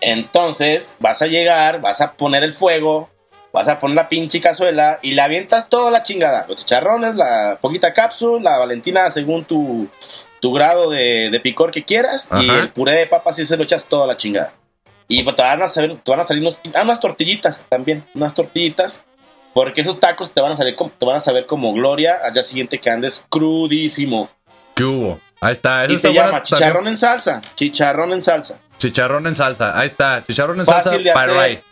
[SPEAKER 5] Entonces vas a llegar, vas a poner el fuego, vas a poner la pinche cazuela y le avientas toda la chingada. Los chicharrones, la poquita cápsula, la valentina según tu, tu grado de, de picor que quieras y el puré de papas y se lo echas toda la chingada. Y te van a, salir, te van a salir unos, ah, unas tortillitas también, unas tortillitas. Porque esos tacos te van a salir te van a saber como gloria al día siguiente que andes crudísimo.
[SPEAKER 4] ¿Qué hubo? Ahí está. Eso
[SPEAKER 5] Y
[SPEAKER 4] está
[SPEAKER 5] se llama
[SPEAKER 4] también.
[SPEAKER 5] chicharrón en salsa. Chicharrón en salsa.
[SPEAKER 4] Chicharrón en salsa. Ahí está. Chicharrón en
[SPEAKER 5] Fácil
[SPEAKER 4] salsa.
[SPEAKER 5] de hacer.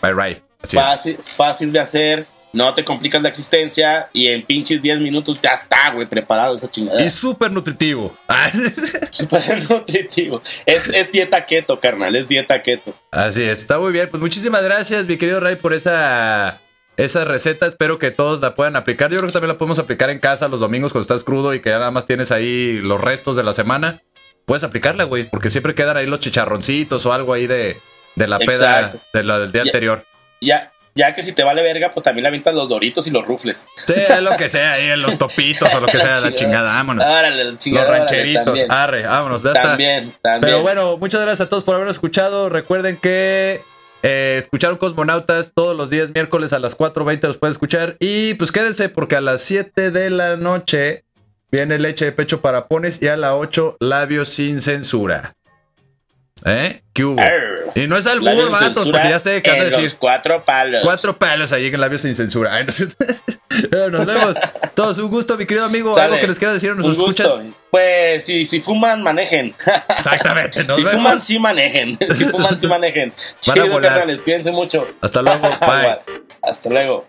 [SPEAKER 4] Ray. Así es.
[SPEAKER 5] fácil, fácil de hacer, no te complicas la existencia y en pinches 10 minutos ya está, güey, preparado esa chingadera.
[SPEAKER 4] Y súper nutritivo. *laughs*
[SPEAKER 5] Súper nutritivo. Es, es dieta keto, carnal, es dieta keto.
[SPEAKER 4] Así es, está muy bien. Pues muchísimas gracias, mi querido Ray, por esa, esa receta. Espero que todos la puedan aplicar. Yo creo que también la podemos aplicar en casa los domingos cuando estás crudo y que ya nada más tienes ahí los restos de la semana. Puedes aplicarla, güey, porque siempre quedan ahí los chicharroncitos o algo ahí de, de la peda de la del día
[SPEAKER 5] Ya-
[SPEAKER 4] anterior.
[SPEAKER 5] Ya, ya que si te vale verga, pues también le avientas los doritos y los rufles.
[SPEAKER 4] Sí, es lo que sea, ahí en los topitos o lo que sea, la chingada, vámonos.
[SPEAKER 5] Árale, la
[SPEAKER 4] Los
[SPEAKER 5] chingada,
[SPEAKER 4] rancheritos, arre, vámonos.
[SPEAKER 5] También, también.
[SPEAKER 4] Pero bueno, muchas gracias a todos por habernos escuchado. Recuerden que Eh, escucharon Cosmonautas todos los días miércoles a las 4.20 los pueden escuchar. Y pues quédense porque a las 7 de la noche viene leche de pecho para pones y a las 8 labios sin censura. ¿Eh? ¿Qué hubo?
[SPEAKER 2] Arr.
[SPEAKER 4] Y no es albur,
[SPEAKER 2] censura
[SPEAKER 4] porque ya sé que han de
[SPEAKER 2] en los
[SPEAKER 4] decir
[SPEAKER 2] cuatro palos.
[SPEAKER 4] cuatro palos ahí en labios sin censura. Ay, no *laughs* nos vemos. Todos un gusto, mi querido amigo.
[SPEAKER 2] Sale.
[SPEAKER 4] Algo que les quiera decir a nuestros escuchas.
[SPEAKER 2] Pues si, si fuman, manejen. *laughs*
[SPEAKER 4] Exactamente. Nos
[SPEAKER 2] si
[SPEAKER 4] vemos.
[SPEAKER 2] fuman, sí manejen. *laughs* Si fuman, sí manejen.
[SPEAKER 4] Van a
[SPEAKER 2] Chido,
[SPEAKER 4] volar.
[SPEAKER 2] carnales, cuídense mucho.
[SPEAKER 4] Hasta luego. Bye.
[SPEAKER 2] Hasta luego.